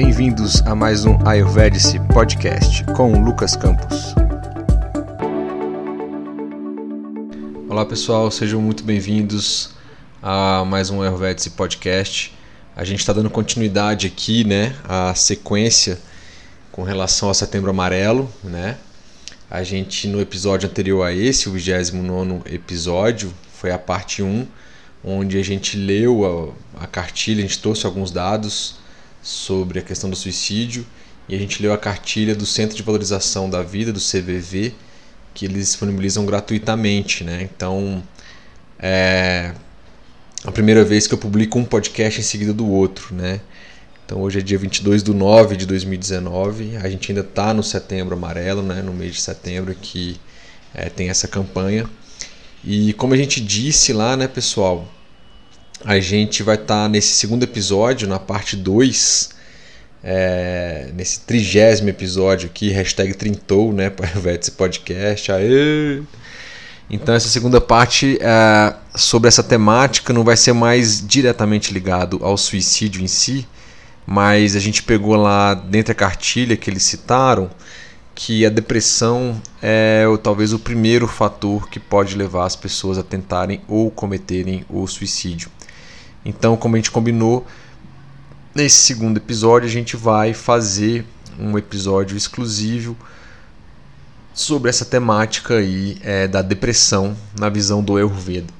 bem-vindos a mais um Ayurvedic Podcast com Lucas Campos. Olá pessoal, sejam muito bem-vindos a mais um Ayurvedic Podcast. A gente está dando continuidade aqui, né, à sequência com relação ao Setembro Amarelo, né? A gente no episódio anterior a esse, o 29 episódio, foi a parte 1, onde a gente leu a, a cartilha, a gente trouxe alguns dados sobre a questão do suicídio e a gente leu a cartilha do Centro de Valorização da Vida, do CVV, que eles disponibilizam gratuitamente, né? Então, é a primeira vez que eu publico um podcast em seguida do outro, né? Então hoje é dia 22 de 9 de 2019, a gente ainda está no setembro amarelo, né? no mês de setembro que é, tem essa campanha. E como a gente disse lá, né, pessoal, a gente vai estar tá nesse segundo episódio, na parte 2, é, nesse trigésimo episódio aqui, hashtag trintou, né, para esse podcast, aê! Então essa segunda parte é, sobre essa temática não vai ser mais diretamente ligado ao suicídio em si, mas a gente pegou lá dentro da cartilha que eles citaram que a depressão é talvez o primeiro fator que pode levar as pessoas a tentarem ou cometerem o suicídio. Então, como a gente combinou, nesse segundo episódio a gente vai fazer um episódio exclusivo sobre essa temática aí é, da depressão na visão do Ayurveda.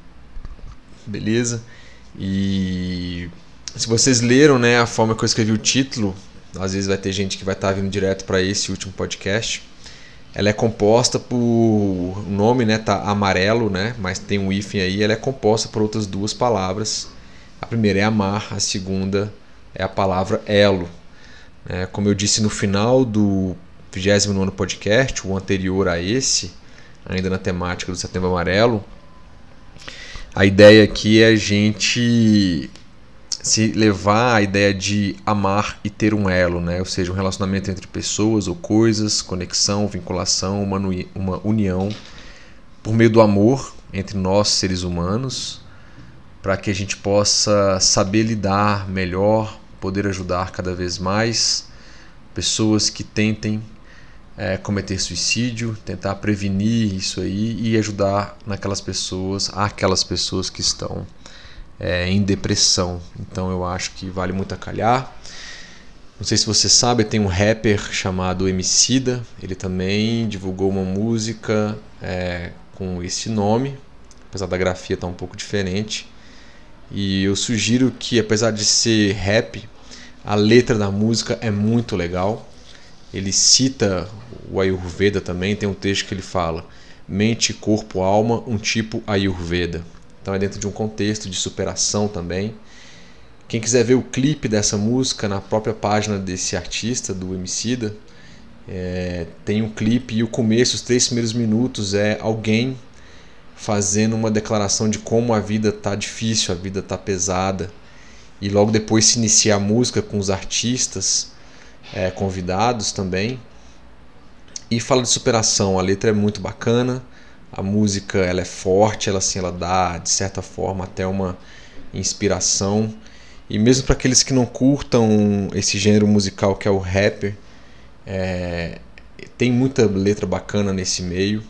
Beleza? E se vocês leram né, a forma que eu escrevi o título, às vezes vai ter gente que vai estar vindo direto para esse último podcast. Ela é composta por. O nome né, tá amarelo, né, mas tem um hífen aí. Ela é composta por outras duas palavras a primeira é amar, a segunda é a palavra elo. É, como eu disse no final do 29 podcast, o anterior a esse, ainda na temática do Setembro Amarelo, a ideia aqui é a gente se levar a ideia de amar e ter um elo, né? ou seja, um relacionamento entre pessoas ou coisas, conexão, vinculação, uma, uma união por meio do amor entre nós, seres humanos, para que a gente possa saber lidar melhor, poder ajudar cada vez mais pessoas que tentem é, cometer suicídio, tentar prevenir isso aí e ajudar naquelas pessoas, aquelas pessoas que estão é, em depressão. Então eu acho que vale muito a calhar. Não sei se você sabe, tem um rapper chamado Emicida. Ele também divulgou uma música é, com esse nome, apesar da grafia estar tá um pouco diferente. E eu sugiro que, apesar de ser rap, a letra da música é muito legal. Ele cita o Ayurveda também, tem um texto que ele fala: mente, corpo, alma, um tipo Ayurveda. Então é dentro de um contexto de superação também. Quem quiser ver o clipe dessa música na própria página desse artista, do Emicida, é, tem um clipe e o começo, os três primeiros minutos, é alguém fazendo uma declaração de como a vida tá difícil, a vida tá pesada. E logo depois se inicia a música com os artistas é, convidados também. E fala de superação. A letra é muito bacana, a música ela é forte, ela assim ela dá de certa forma até uma inspiração. E mesmo para aqueles que não curtam esse gênero musical que é o rapper, é, tem muita letra bacana nesse meio.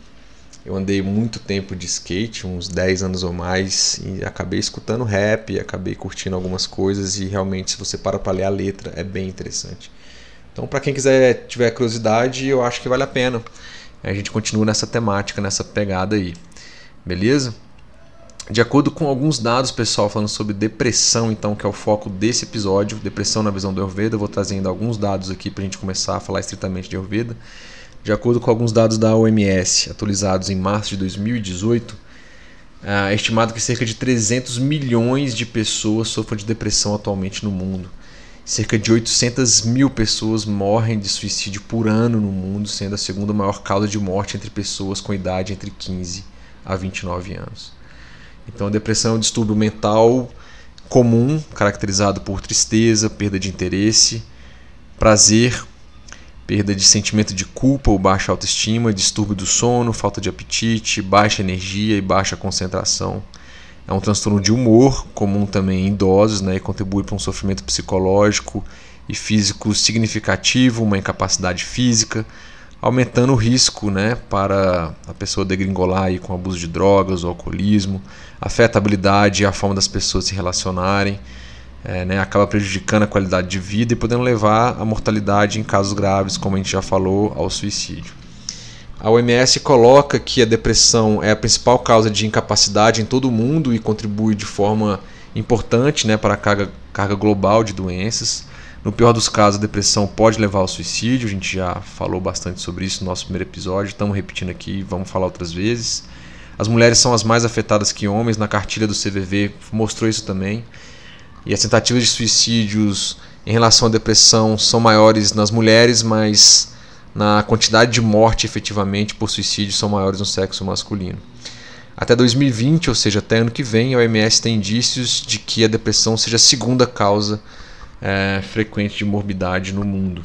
Eu andei muito tempo de skate, uns 10 anos ou mais, e acabei escutando rap, acabei curtindo algumas coisas e realmente se você para para ler a letra é bem interessante. Então, para quem quiser tiver curiosidade, eu acho que vale a pena. A gente continua nessa temática, nessa pegada aí. Beleza? De acordo com alguns dados, pessoal, falando sobre depressão, então, que é o foco desse episódio, depressão na visão do Ayurveda, eu vou trazendo alguns dados aqui para a gente começar a falar estritamente de Ayurveda. De acordo com alguns dados da OMS, atualizados em março de 2018, é estimado que cerca de 300 milhões de pessoas sofrem de depressão atualmente no mundo. Cerca de 800 mil pessoas morrem de suicídio por ano no mundo, sendo a segunda maior causa de morte entre pessoas com idade entre 15 a 29 anos. Então, a depressão é um distúrbio mental comum, caracterizado por tristeza, perda de interesse, prazer perda de sentimento de culpa ou baixa autoestima, distúrbio do sono, falta de apetite, baixa energia e baixa concentração. É um transtorno de humor, comum também em idosos, né, e contribui para um sofrimento psicológico e físico significativo, uma incapacidade física, aumentando o risco né, para a pessoa degringolar aí com abuso de drogas ou alcoolismo, afeta a habilidade e a forma das pessoas se relacionarem, é, né, acaba prejudicando a qualidade de vida e podendo levar à mortalidade em casos graves, como a gente já falou, ao suicídio. A OMS coloca que a depressão é a principal causa de incapacidade em todo o mundo e contribui de forma importante né, para a carga, carga global de doenças. No pior dos casos, a depressão pode levar ao suicídio. A gente já falou bastante sobre isso no nosso primeiro episódio. Estamos repetindo aqui, vamos falar outras vezes. As mulheres são as mais afetadas que homens. Na cartilha do CVV mostrou isso também. E as tentativas de suicídios em relação à depressão são maiores nas mulheres, mas na quantidade de morte efetivamente por suicídio são maiores no sexo masculino. Até 2020, ou seja, até ano que vem, a OMS tem indícios de que a depressão seja a segunda causa é, frequente de morbidade no mundo.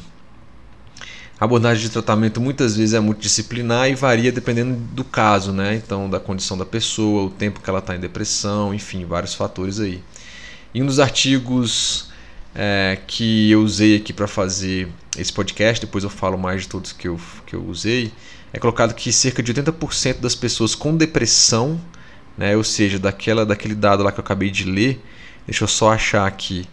A abordagem de tratamento muitas vezes é multidisciplinar e varia dependendo do caso, né? Então, da condição da pessoa, o tempo que ela está em depressão, enfim, vários fatores aí. E um dos artigos é, que eu usei aqui para fazer esse podcast, depois eu falo mais de todos que eu, que eu usei, é colocado que cerca de 80% das pessoas com depressão, né, ou seja, daquela, daquele dado lá que eu acabei de ler, deixa eu só achar aqui,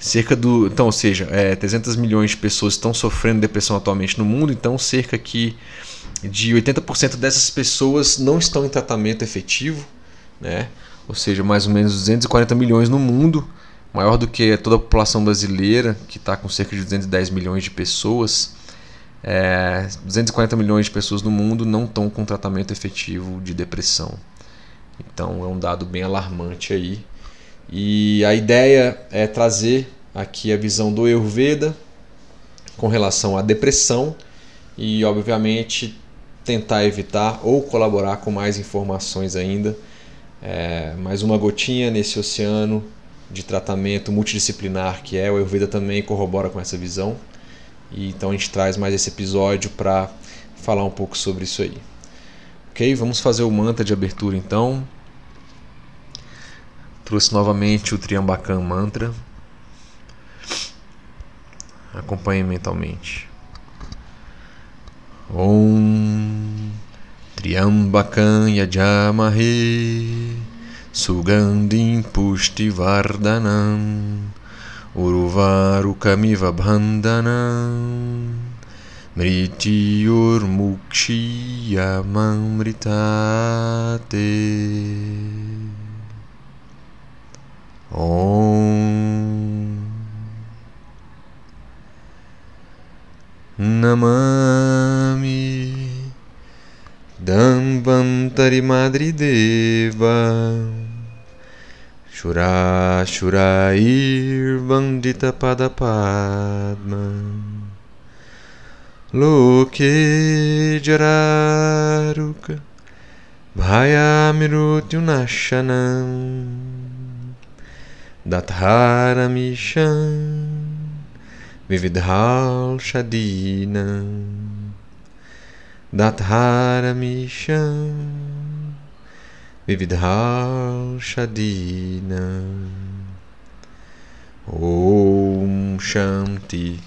cerca do, então, ou seja, é, 300 milhões de pessoas estão sofrendo depressão atualmente no mundo, então cerca que de 80% dessas pessoas não estão em tratamento efetivo, né? Ou seja, mais ou menos 240 milhões no mundo, maior do que toda a população brasileira, que está com cerca de 210 milhões de pessoas. É, 240 milhões de pessoas no mundo não estão com tratamento efetivo de depressão. Então é um dado bem alarmante aí. E a ideia é trazer aqui a visão do Ayurveda com relação à depressão e, obviamente, tentar evitar ou colaborar com mais informações ainda. É, mais uma gotinha nesse oceano de tratamento multidisciplinar que é. O Ayurveda também corrobora com essa visão. E então a gente traz mais esse episódio para falar um pouco sobre isso aí. Ok? Vamos fazer o mantra de abertura então. Trouxe novamente o Triambakan Mantra. Acompanhe mentalmente. Om Triambakan Yajamahe Sugandim Pushtivardhanam Uruvarukamiva Bandhanam Mrityurmukshiyamamritate Om Namami Dambantari Madri Deva. Shura Shurair Bandita Padapadma Loke Jararuka Bhayamirutyunashanam Datharamisham Vividhal Shadinam Datharamisham Vividhal Shadinam Om Shanti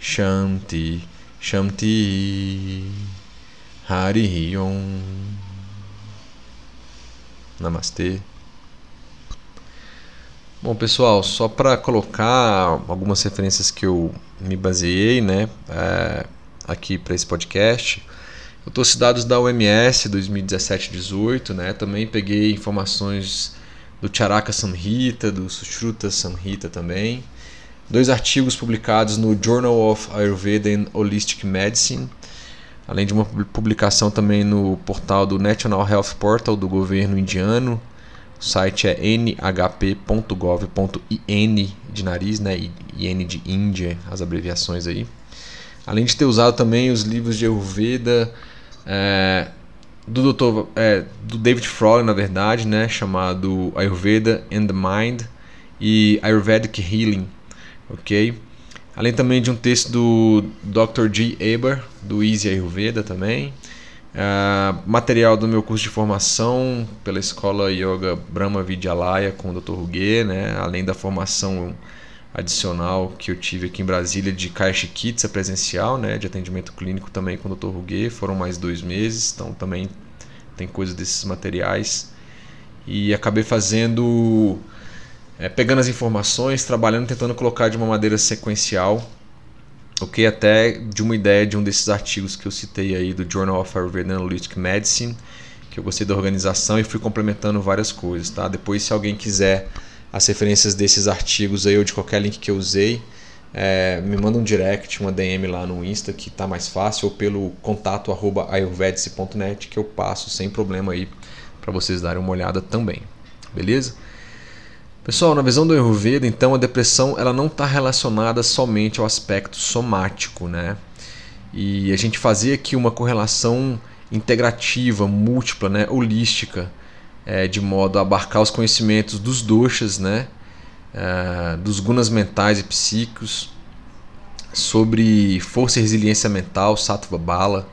Shanti Shanti Hari Om. Namastê. Bom, pessoal, só para colocar algumas referências que eu me baseei né, é, aqui para esse podcast, eu trouxe dados da OMS 2017-18, né, também peguei informações do Charaka Samhita, do Sushruta Samhita também, dois artigos publicados no Journal of Ayurveda and Holistic Medicine, além de uma publicação também no portal do National Health Portal do governo indiano, o site é nhp.gov.in de nariz, né? IN de Índia, as abreviações aí. Além de ter usado também os livros de Ayurveda é, do Dr. É, do David Fromm, na verdade, né? Chamado Ayurveda and the Mind e Ayurvedic Healing, ok? Além também de um texto do Dr. G. Eber, do Easy Ayurveda também. Uh, material do meu curso de formação pela escola Yoga Brahma Vidyalaya com o Dr. Rugue, né? além da formação adicional que eu tive aqui em Brasília de Caixa Kitsa presencial, né, de atendimento clínico também com o Dr. Ruguet, foram mais dois meses, então também tem coisa desses materiais. E acabei fazendo, é, pegando as informações, trabalhando, tentando colocar de uma maneira sequencial, ok? Até de uma ideia de um desses artigos que eu citei aí do Journal of Ayurveda Analytic Medicine, que eu gostei da organização e fui complementando várias coisas, tá? Depois, se alguém quiser as referências desses artigos aí ou de qualquer link que eu usei, é, me manda um direct, uma DM lá no Insta que tá mais fácil, ou pelo contato arroba ayurvedice.net que eu passo sem problema aí para vocês darem uma olhada também. Beleza? Pessoal, na visão do Ayurveda, então a depressão ela não está relacionada somente ao aspecto somático, né? E a gente fazia aqui uma correlação integrativa, múltipla, né, holística é, de modo a abarcar os conhecimentos dos doshas, né, é, dos gunas mentais e psíquicos, sobre força e resiliência mental, sattva bala,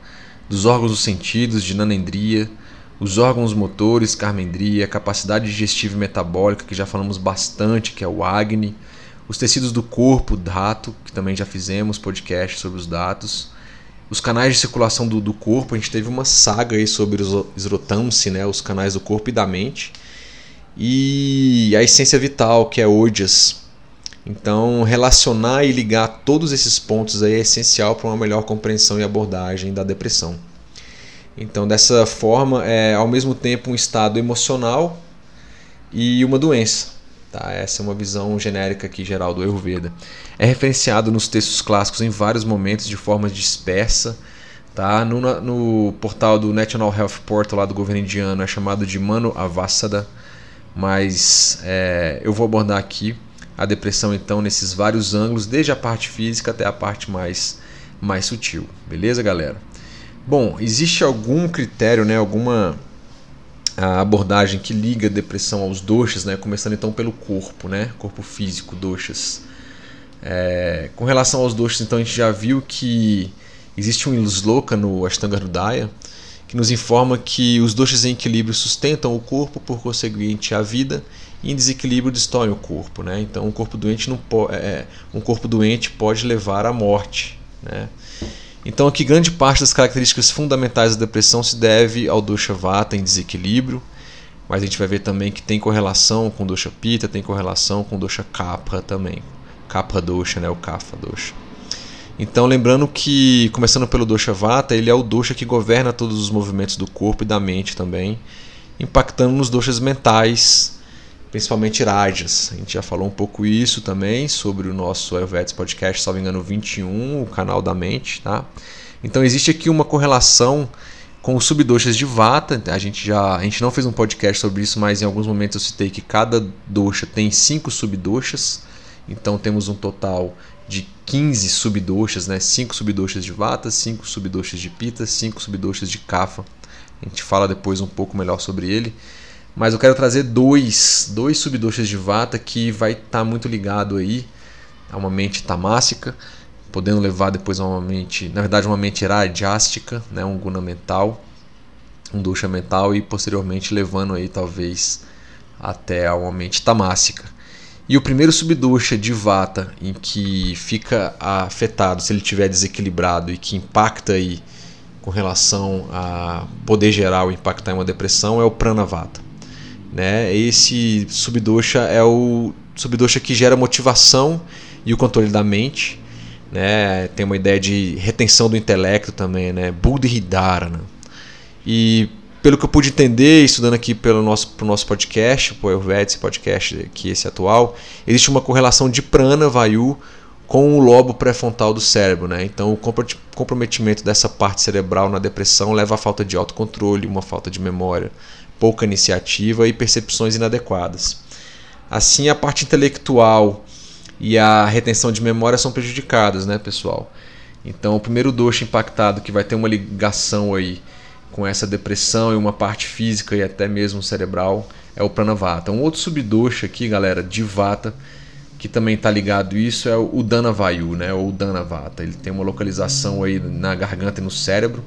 dos órgãos dos sentidos, de nanendria, os órgãos motores, karmendria, capacidade digestiva e metabólica, que já falamos bastante, que é o Agni, os tecidos do corpo, Dhato, que também já fizemos podcast sobre os dados, os canais de circulação do, do corpo, a gente teve uma saga aí sobre os esrotamsi, né, os canais do corpo e da mente. E a essência vital, que é Ojas. Então, relacionar e ligar todos esses pontos aí é essencial para uma melhor compreensão e abordagem da depressão. Então, dessa forma, é ao mesmo tempo um estado emocional e uma doença. Tá? Essa é uma visão genérica aqui geral do Ayurveda. É referenciado nos textos clássicos em vários momentos de forma dispersa. Tá? No, no portal do National Health Portal lá do governo indiano é chamado de Mano Avassada, mas é, eu vou abordar aqui a depressão então nesses vários ângulos, desde a parte física até a parte mais, mais sutil. Beleza, galera? Bom, existe algum critério, né, alguma a abordagem que liga a depressão aos doshas, né? começando então pelo corpo, né? corpo físico, doshas. É, com relação aos doshas, então a gente já viu que existe um sloka no Ashtanga Hridaya que nos informa que os doshas em equilíbrio sustentam o corpo, por conseguinte a vida, e em desequilíbrio destroem o corpo. Né? Então um corpo doente não pode, é, um corpo doente pode levar à morte. Né? Então aqui grande parte das características fundamentais da depressão se deve ao dosha vata em desequilíbrio, mas a gente vai ver também que tem correlação com dosha pita, tem correlação com dosha kapha também. Kapha dosha, né, o kapha dosha. Então lembrando que começando pelo dosha vata, ele é o dosha que governa todos os movimentos do corpo e da mente também, impactando nos doshas mentais, principalmente Rajas. A gente já falou um pouco isso também sobre o nosso Ayurvedic Podcast, salvo engano 21, o canal da mente, tá? Então existe aqui uma correlação com os de Vata. A gente já a gente não fez um podcast sobre isso, mas em alguns momentos eu citei que cada dosha tem cinco subdoshas. Então temos um total de 15 subdoshas, né? 5 subdoshas de Vata, 5 subdoshas de Pitta, 5 subdoshas de Kapha. A gente fala depois um pouco melhor sobre ele. Mas eu quero trazer dois, dois subdoshas de vata que vai estar tá muito ligado aí a uma mente tamássica, podendo levar depois a uma mente, na verdade uma mente rajástica, né, um guna mental, um dosha mental e posteriormente levando aí talvez até a uma mente tamássica. E o primeiro subdosha de vata em que fica afetado se ele estiver desequilibrado e que impacta aí com relação a poder geral impactar em uma depressão é o pranavata. Né? Esse subdosha é o subdosha que gera motivação e o controle da mente. Né? Tem uma ideia de retenção do intelecto também, né? Buddhidharana. E pelo que eu pude entender, estudando aqui pelo nosso, pro nosso podcast, o Ayurveda, esse podcast aqui, esse atual, existe uma correlação de prana, vayu, com o lobo pré-frontal do cérebro. Né? Então, o comprometimento dessa parte cerebral na depressão leva à falta de autocontrole, uma falta de memória, pouca iniciativa e percepções inadequadas. Assim, a parte intelectual e a retenção de memória são prejudicadas, né, pessoal? Então, o primeiro doxo impactado que vai ter uma ligação aí com essa depressão e uma parte física e até mesmo cerebral é o pranavata. Um outro subdoxa aqui, galera, de vata, que também está ligado isso é o Danavayu, né, ou Danavata. Ele tem uma localização aí na garganta e no cérebro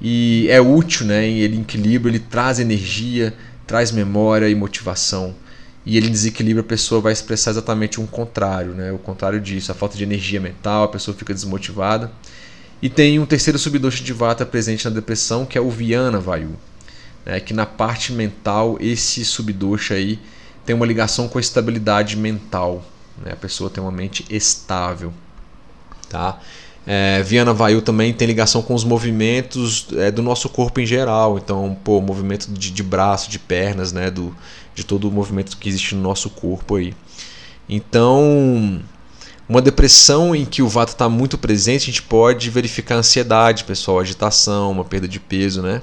e é útil, né? Ele equilibra, ele traz energia, traz memória e motivação. e ele desequilibra, a pessoa vai expressar exatamente um contrário, né? o contrário disso, a falta de energia mental, a pessoa fica desmotivada. E tem um terceiro subdosha de vata presente na depressão, que é o Viana Vayu, né? que na parte mental esse subdosha aí tem uma ligação com a estabilidade mental, né? a pessoa tem uma mente estável. Tá? É, Viana Vayu também tem ligação com os movimentos é, do nosso corpo em geral. Então, pô, movimento de, de braço, de pernas, né? Do, de todo o movimento que existe no nosso corpo aí. Então, uma depressão em que o Vata está muito presente, a gente pode verificar ansiedade, pessoal, agitação, uma perda de peso, né?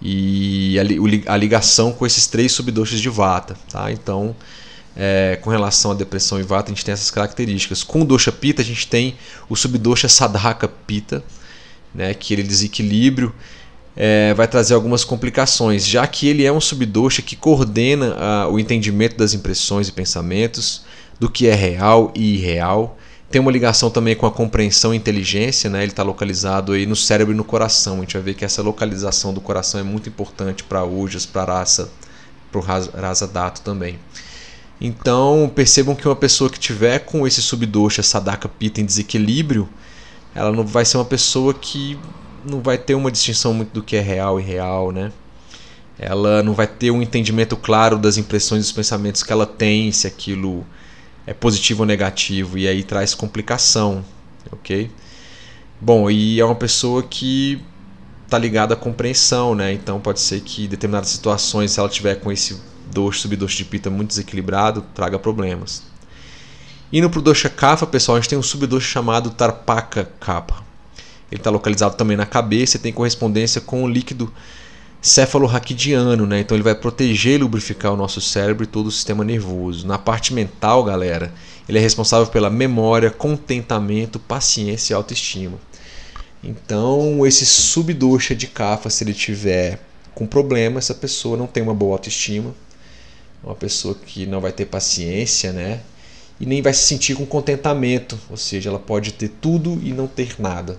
E a, a ligação com esses três subdoshas de Vata, tá? Então, é, com relação à depressão e vata, a gente tem essas características. Com o dosha pita, a gente tem o subdosha sadhaka pita, né, que ele desequilíbrio é, vai trazer algumas complicações, já que ele é um subdosha que coordena a, o entendimento das impressões e pensamentos, do que é real e irreal. Tem uma ligação também com a compreensão e inteligência, né? ele está localizado aí no cérebro e no coração. A gente vai ver que essa localização do coração é muito importante para Ujas, para Rasa, para o Rasa Dato também. Então percebam que uma pessoa que tiver com esse subdosha Sadaka Pita em desequilíbrio, ela não vai ser uma pessoa que não vai ter uma distinção muito do que é real e real, né? Ela não vai ter um entendimento claro das impressões e dos pensamentos que ela tem, se aquilo é positivo ou negativo, e aí traz complicação, ok? Bom, e é uma pessoa que está ligada à compreensão, né? Então pode ser que em determinadas situações, se ela tiver com esse doce, subdoce de pita muito desequilibrado, traga problemas. Indo para o dosha kapha, pessoal, a gente tem um subdoce chamado tarpaka kapha. Ele está localizado também na cabeça e tem correspondência com o líquido cefalorraquidiano, né? Então ele vai proteger e lubrificar o nosso cérebro e todo o sistema nervoso. Na parte mental, galera, ele é responsável pela memória, contentamento, paciência e autoestima. Então, esse subdosha de kapha, se ele tiver com problema, essa pessoa não tem uma boa autoestima, uma pessoa que não vai ter paciência, né? E nem vai se sentir com contentamento, ou seja, ela pode ter tudo e não ter nada.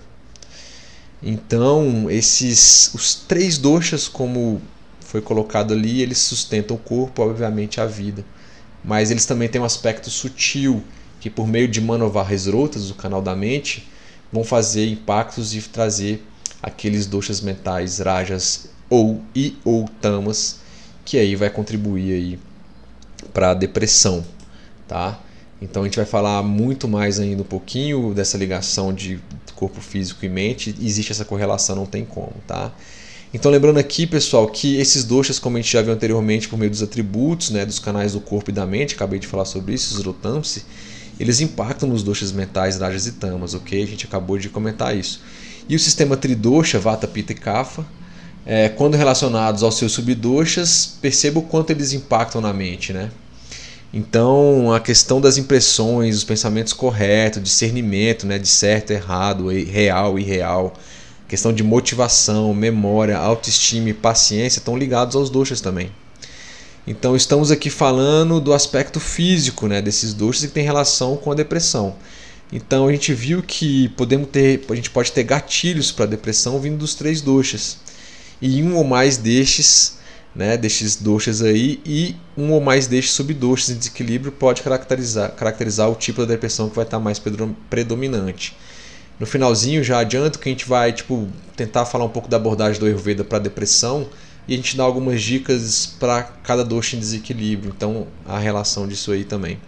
Então, esses os três doshas, como foi colocado ali, eles sustentam o corpo, obviamente a vida. Mas eles também têm um aspecto sutil, que por meio de Manovarres Rotas, o canal da mente, vão fazer impactos e trazer aqueles doshas mentais, rajas ou e ou tamas, que aí vai contribuir aí para depressão, tá? Então a gente vai falar muito mais ainda um pouquinho dessa ligação de corpo físico e mente. Existe essa correlação, não tem como, tá? Então lembrando aqui, pessoal, que esses doshas, como a gente já viu anteriormente por meio dos atributos, né, dos canais do corpo e da mente, acabei de falar sobre isso, os rotamsi, eles impactam nos doshas mentais, rajas e tamas, ok? A gente acabou de comentar isso. E o sistema tridosha, vata, pitta e kapha, é, quando relacionados aos seus subdoshas, perceba o quanto eles impactam na mente, né? Então, a questão das impressões, os pensamentos corretos, discernimento, né, de certo, errado, real e irreal, questão de motivação, memória, autoestima e paciência estão ligados aos doshas também. Então, estamos aqui falando do aspecto físico, né, desses doshas que tem relação com a depressão. Então, a gente viu que podemos ter, a gente pode ter gatilhos para a depressão vindo dos três doshas e um ou mais destes, né, destes doshas aí, e um ou mais destes subdoshas em desequilíbrio pode caracterizar, caracterizar o tipo da depressão que vai estar mais predominante. No finalzinho já adianto que a gente vai tipo tentar falar um pouco da abordagem do Ayurveda para depressão e a gente dá algumas dicas para cada dosha em desequilíbrio, então a relação disso aí também.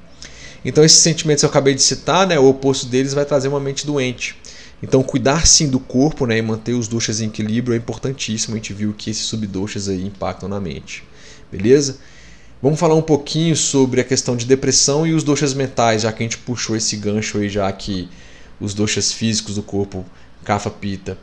Então esses sentimentos que eu acabei de citar, né, o oposto deles vai trazer uma mente doente. Então, cuidar sim do corpo né, e manter os doshas em equilíbrio é importantíssimo. A gente viu que esses subdoshas aí impactam na mente. Beleza? Vamos falar um pouquinho sobre a questão de depressão e os doshas mentais, já que a gente puxou esse gancho aí, já que os doshas físicos do corpo, Kapha, Pita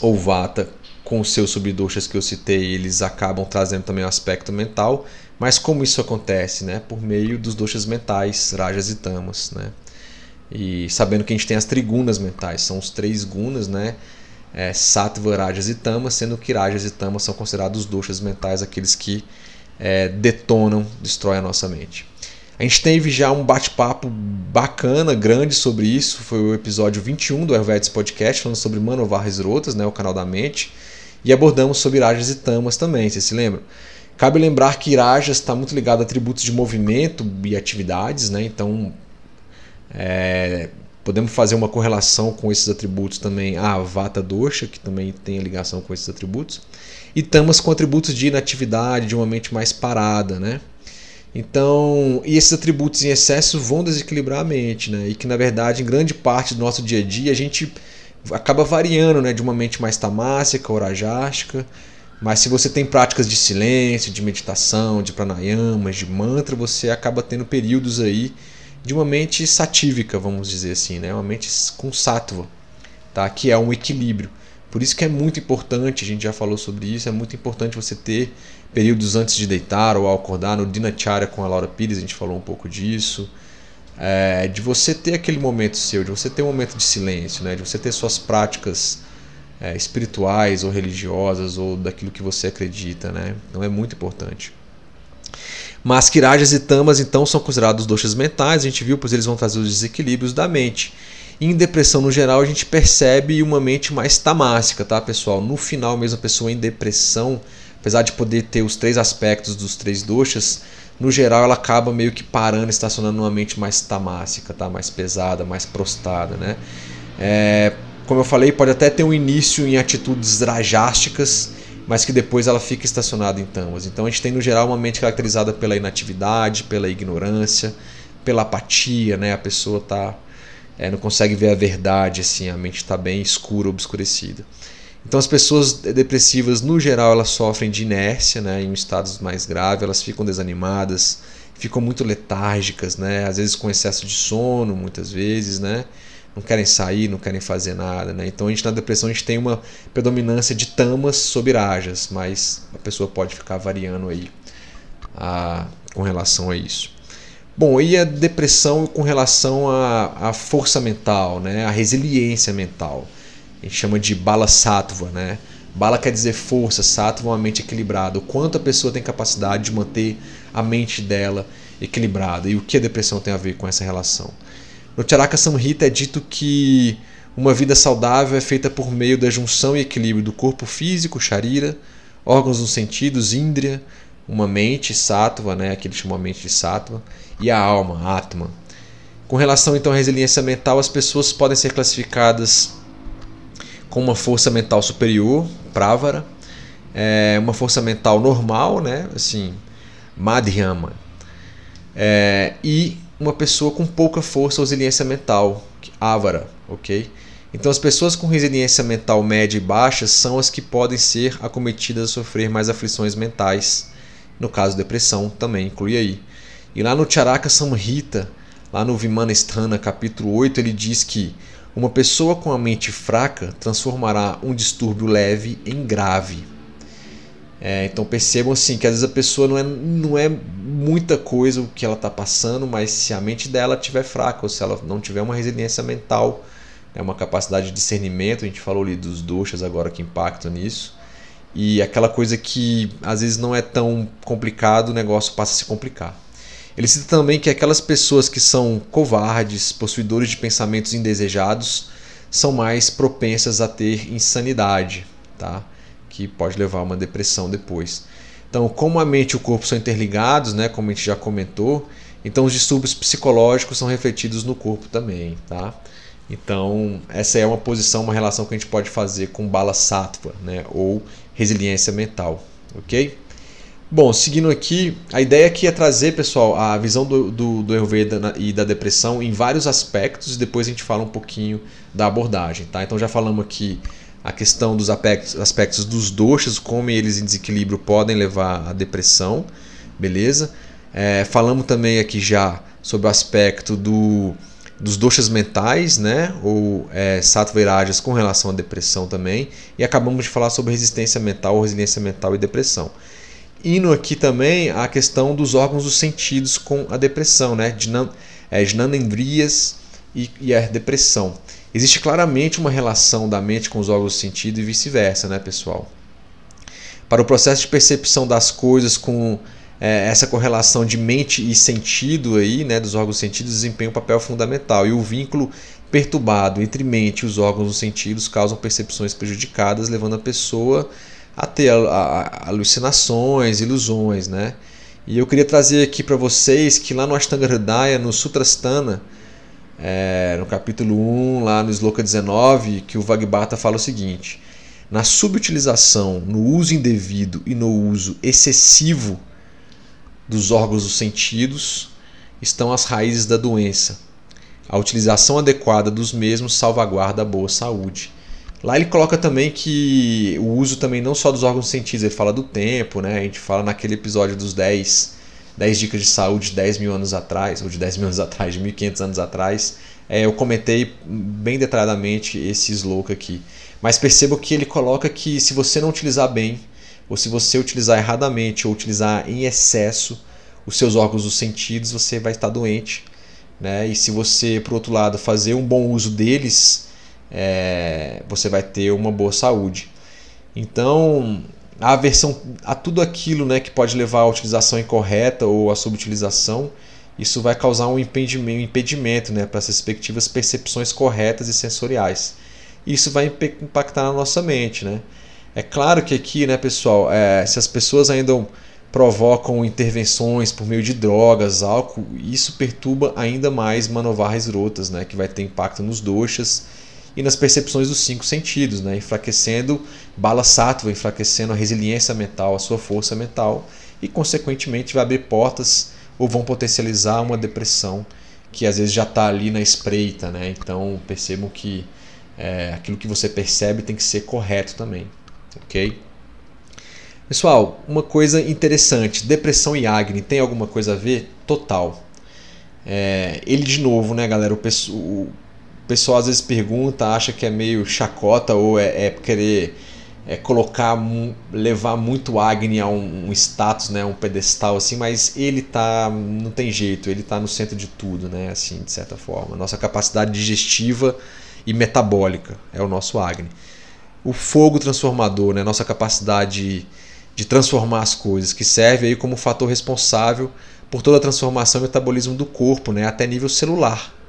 ou Vata, com os seus subdoshas que eu citei, eles acabam trazendo também o um aspecto mental. Mas como isso acontece? Né? Por meio dos doshas mentais, Rajas e Tamas. Né? E sabendo que a gente tem as trigunas mentais, são os três gunas, né? É, Sattva, Rajas e Tamas, sendo que Rajas e Tamas são considerados os doshas mentais, aqueles que é, detonam, destroem a nossa mente. A gente teve já um bate-papo bacana, grande sobre isso. Foi o episódio 21 do Ayurvedas Podcast, falando sobre Manovar Rotas, né, o canal da mente. E abordamos sobre Rajas e Tamas também, vocês se lembram? Cabe lembrar que Irajas está muito ligado a atributos de movimento e atividades, né? então é, podemos fazer uma correlação com esses atributos também a Vata Dosha, que também tem ligação com esses atributos, e Tamas com atributos de inatividade, de uma mente mais parada. Né? Então, e esses atributos em excesso vão desequilibrar a mente, né? e que na verdade, em grande parte do nosso dia a dia, a gente acaba variando né? de uma mente mais tamássica, orajástica mas se você tem práticas de silêncio, de meditação, de pranayamas, de mantra, você acaba tendo períodos aí de uma mente satívica, vamos dizer assim, né? uma mente com sattva, tá? que é um equilíbrio. Por isso que é muito importante, a gente já falou sobre isso, é muito importante você ter períodos antes de deitar ou ao acordar. No Dinacharya com a Laura Pires a gente falou um pouco disso. É, de você ter aquele momento seu, de você ter um momento de silêncio, né? de você ter suas práticas é, espirituais ou religiosas ou daquilo que você acredita, né? Então é muito importante. Mas Kirajas e Tamas então são considerados doxas mentais, a gente viu, pois eles vão trazer os desequilíbrios da mente. E em depressão no geral a gente percebe uma mente mais tamássica, tá, pessoal? No final mesmo a pessoa em depressão, apesar de poder ter os três aspectos dos três doxas, no geral ela acaba meio que parando, estacionando numa mente mais tamássica, tá? Mais pesada, mais prostada, né? É, como eu falei, pode até ter um início em atitudes drajásticas, mas que depois ela fica estacionada em tamas. Então a gente tem no geral uma mente caracterizada pela inatividade, pela ignorância, pela apatia, né? A pessoa tá é, não consegue ver a verdade, assim, a mente está bem escura, obscurecida. Então as pessoas depressivas no geral elas sofrem de inércia, né? Em estados mais graves elas ficam desanimadas, ficam muito letárgicas, né? Às vezes com excesso de sono, muitas vezes, né? Não querem sair, não querem fazer nada. Né? Então a gente na depressão a gente tem uma predominância de tamas sobre rajas, mas a pessoa pode ficar variando aí a, com relação a isso. Bom, e a depressão com relação à, à força mental, né? a resiliência mental. A gente chama de bala sattva, né? Bala quer dizer força, sattva é uma mente equilibrada. O quanto a pessoa tem capacidade de manter a mente dela equilibrada e o que a depressão tem a ver com essa relação. No Charaka Samhita é dito que uma vida saudável é feita por meio da junção e equilíbrio do corpo físico, Sharira, órgãos dos sentidos, Indriya, uma mente, Sattva, né, aquele chama mente de Sattva, e a alma, Atma. Com relação então à resiliência mental, as pessoas podem ser classificadas com uma força mental superior, Pravara, é, uma força mental normal, né, assim, Madhyama, é, e uma pessoa com pouca força ou resiliência mental, ávara, ok? Então, as pessoas com resiliência mental média e baixa são as que podem ser acometidas a sofrer mais aflições mentais. No caso, depressão também inclui aí. E lá no Charaka Samhita, lá no Vimanasthana, capítulo 8, ele diz que uma pessoa com a mente fraca transformará um distúrbio leve em grave. É, então percebam assim que às vezes a pessoa não é, não é muita coisa o que ela está passando, mas se a mente dela estiver fraca ou se ela não tiver uma resiliência mental, é uma capacidade de discernimento, a gente falou ali dos doxas agora que impactam nisso, e aquela coisa que às vezes não é tão complicado, o negócio passa a se complicar. Ele cita também que aquelas pessoas que são covardes, possuidores de pensamentos indesejados, são mais propensas a ter insanidade, tá? Que pode levar a uma depressão depois. Então, como a mente e o corpo são interligados, né, como a gente já comentou, então os distúrbios psicológicos são refletidos no corpo também, tá? Então, essa é uma posição, uma relação que a gente pode fazer com bala sattva, né, ou resiliência mental, ok? Bom, seguindo aqui, a ideia aqui é trazer, pessoal, a visão do, do, do Ayurveda e da depressão em vários aspectos e depois a gente fala um pouquinho da abordagem, tá? Então já falamos aqui a questão dos aspectos, aspectos dos doxas, como eles em desequilíbrio podem levar à depressão, beleza? É, falamos também aqui já sobre o aspecto do, dos doxas mentais, né? ou é, sattva com relação à depressão também, e acabamos de falar sobre resistência mental, resiliência mental e depressão. Indo aqui também a questão dos órgãos dos sentidos com a depressão, né? Jnanendriyas é, e, e a depressão. Existe claramente uma relação da mente com os órgãos de sentido e vice-versa, né, pessoal? Para o processo de percepção das coisas com é, essa correlação de mente e sentido aí, né, dos órgãos sentidos desempenha um papel fundamental e o vínculo perturbado entre mente e os órgãos dos sentidos causam percepções prejudicadas, levando a pessoa a ter alucinações, ilusões, né? E eu queria trazer aqui para vocês que lá no Ashtanga Hridaya, no Sutrasthana, é, no capítulo 1, lá no Sloka 19, que o Vagbata fala o seguinte: na subutilização, no uso indevido e no uso excessivo dos órgãos dos sentidos estão as raízes da doença. A utilização adequada dos mesmos salvaguarda a boa saúde. Lá ele coloca também que o uso também não só dos órgãos sentidos, ele fala do tempo, né? A gente fala naquele episódio dos 10, 10 dicas de saúde de 10 mil anos atrás, ou de 10 mil anos atrás, de 1500 anos atrás. É, eu comentei bem detalhadamente esse sloka aqui. Mas perceba que ele coloca que se você não utilizar bem, ou se você utilizar erradamente, ou utilizar em excesso os seus órgãos dos sentidos, você vai estar doente. Né? E se você, por outro lado, fazer um bom uso deles, é, você vai ter uma boa saúde. Então, a aversão a tudo aquilo né, que pode levar à utilização incorreta ou à subutilização, isso vai causar um impedimento, um impedimento né, para essas respectivas percepções corretas e sensoriais. Isso vai impactar na nossa mente. Né? É claro que aqui, né, pessoal, é, se as pessoas ainda provocam intervenções por meio de drogas, álcool, isso perturba ainda mais Manovares rotas, né, que vai ter impacto nos doxas e nas percepções dos cinco sentidos, né? enfraquecendo bala sattva, enfraquecendo a resiliência mental, a sua força mental e, consequentemente, vai abrir portas ou vão potencializar uma depressão que às vezes já está ali na espreita. Né? Então percebam que é, aquilo que você percebe tem que ser correto também. ok? Pessoal, uma coisa interessante: depressão e Agni tem alguma coisa a ver? Total. É, ele de novo, né, galera? O, pessoal às vezes pergunta, acha que é meio chacota ou é, é querer é, colocar, levar muito Agni a um, um, status, né, um pedestal assim, mas ele tá, não tem jeito, ele tá no centro de tudo, né, assim, de certa forma. Nossa capacidade digestiva e metabólica é o nosso Agni. O fogo transformador, né, nossa capacidade de transformar as coisas, que serve aí como fator responsável por toda a transformação e metabolismo do corpo, né, até nível celular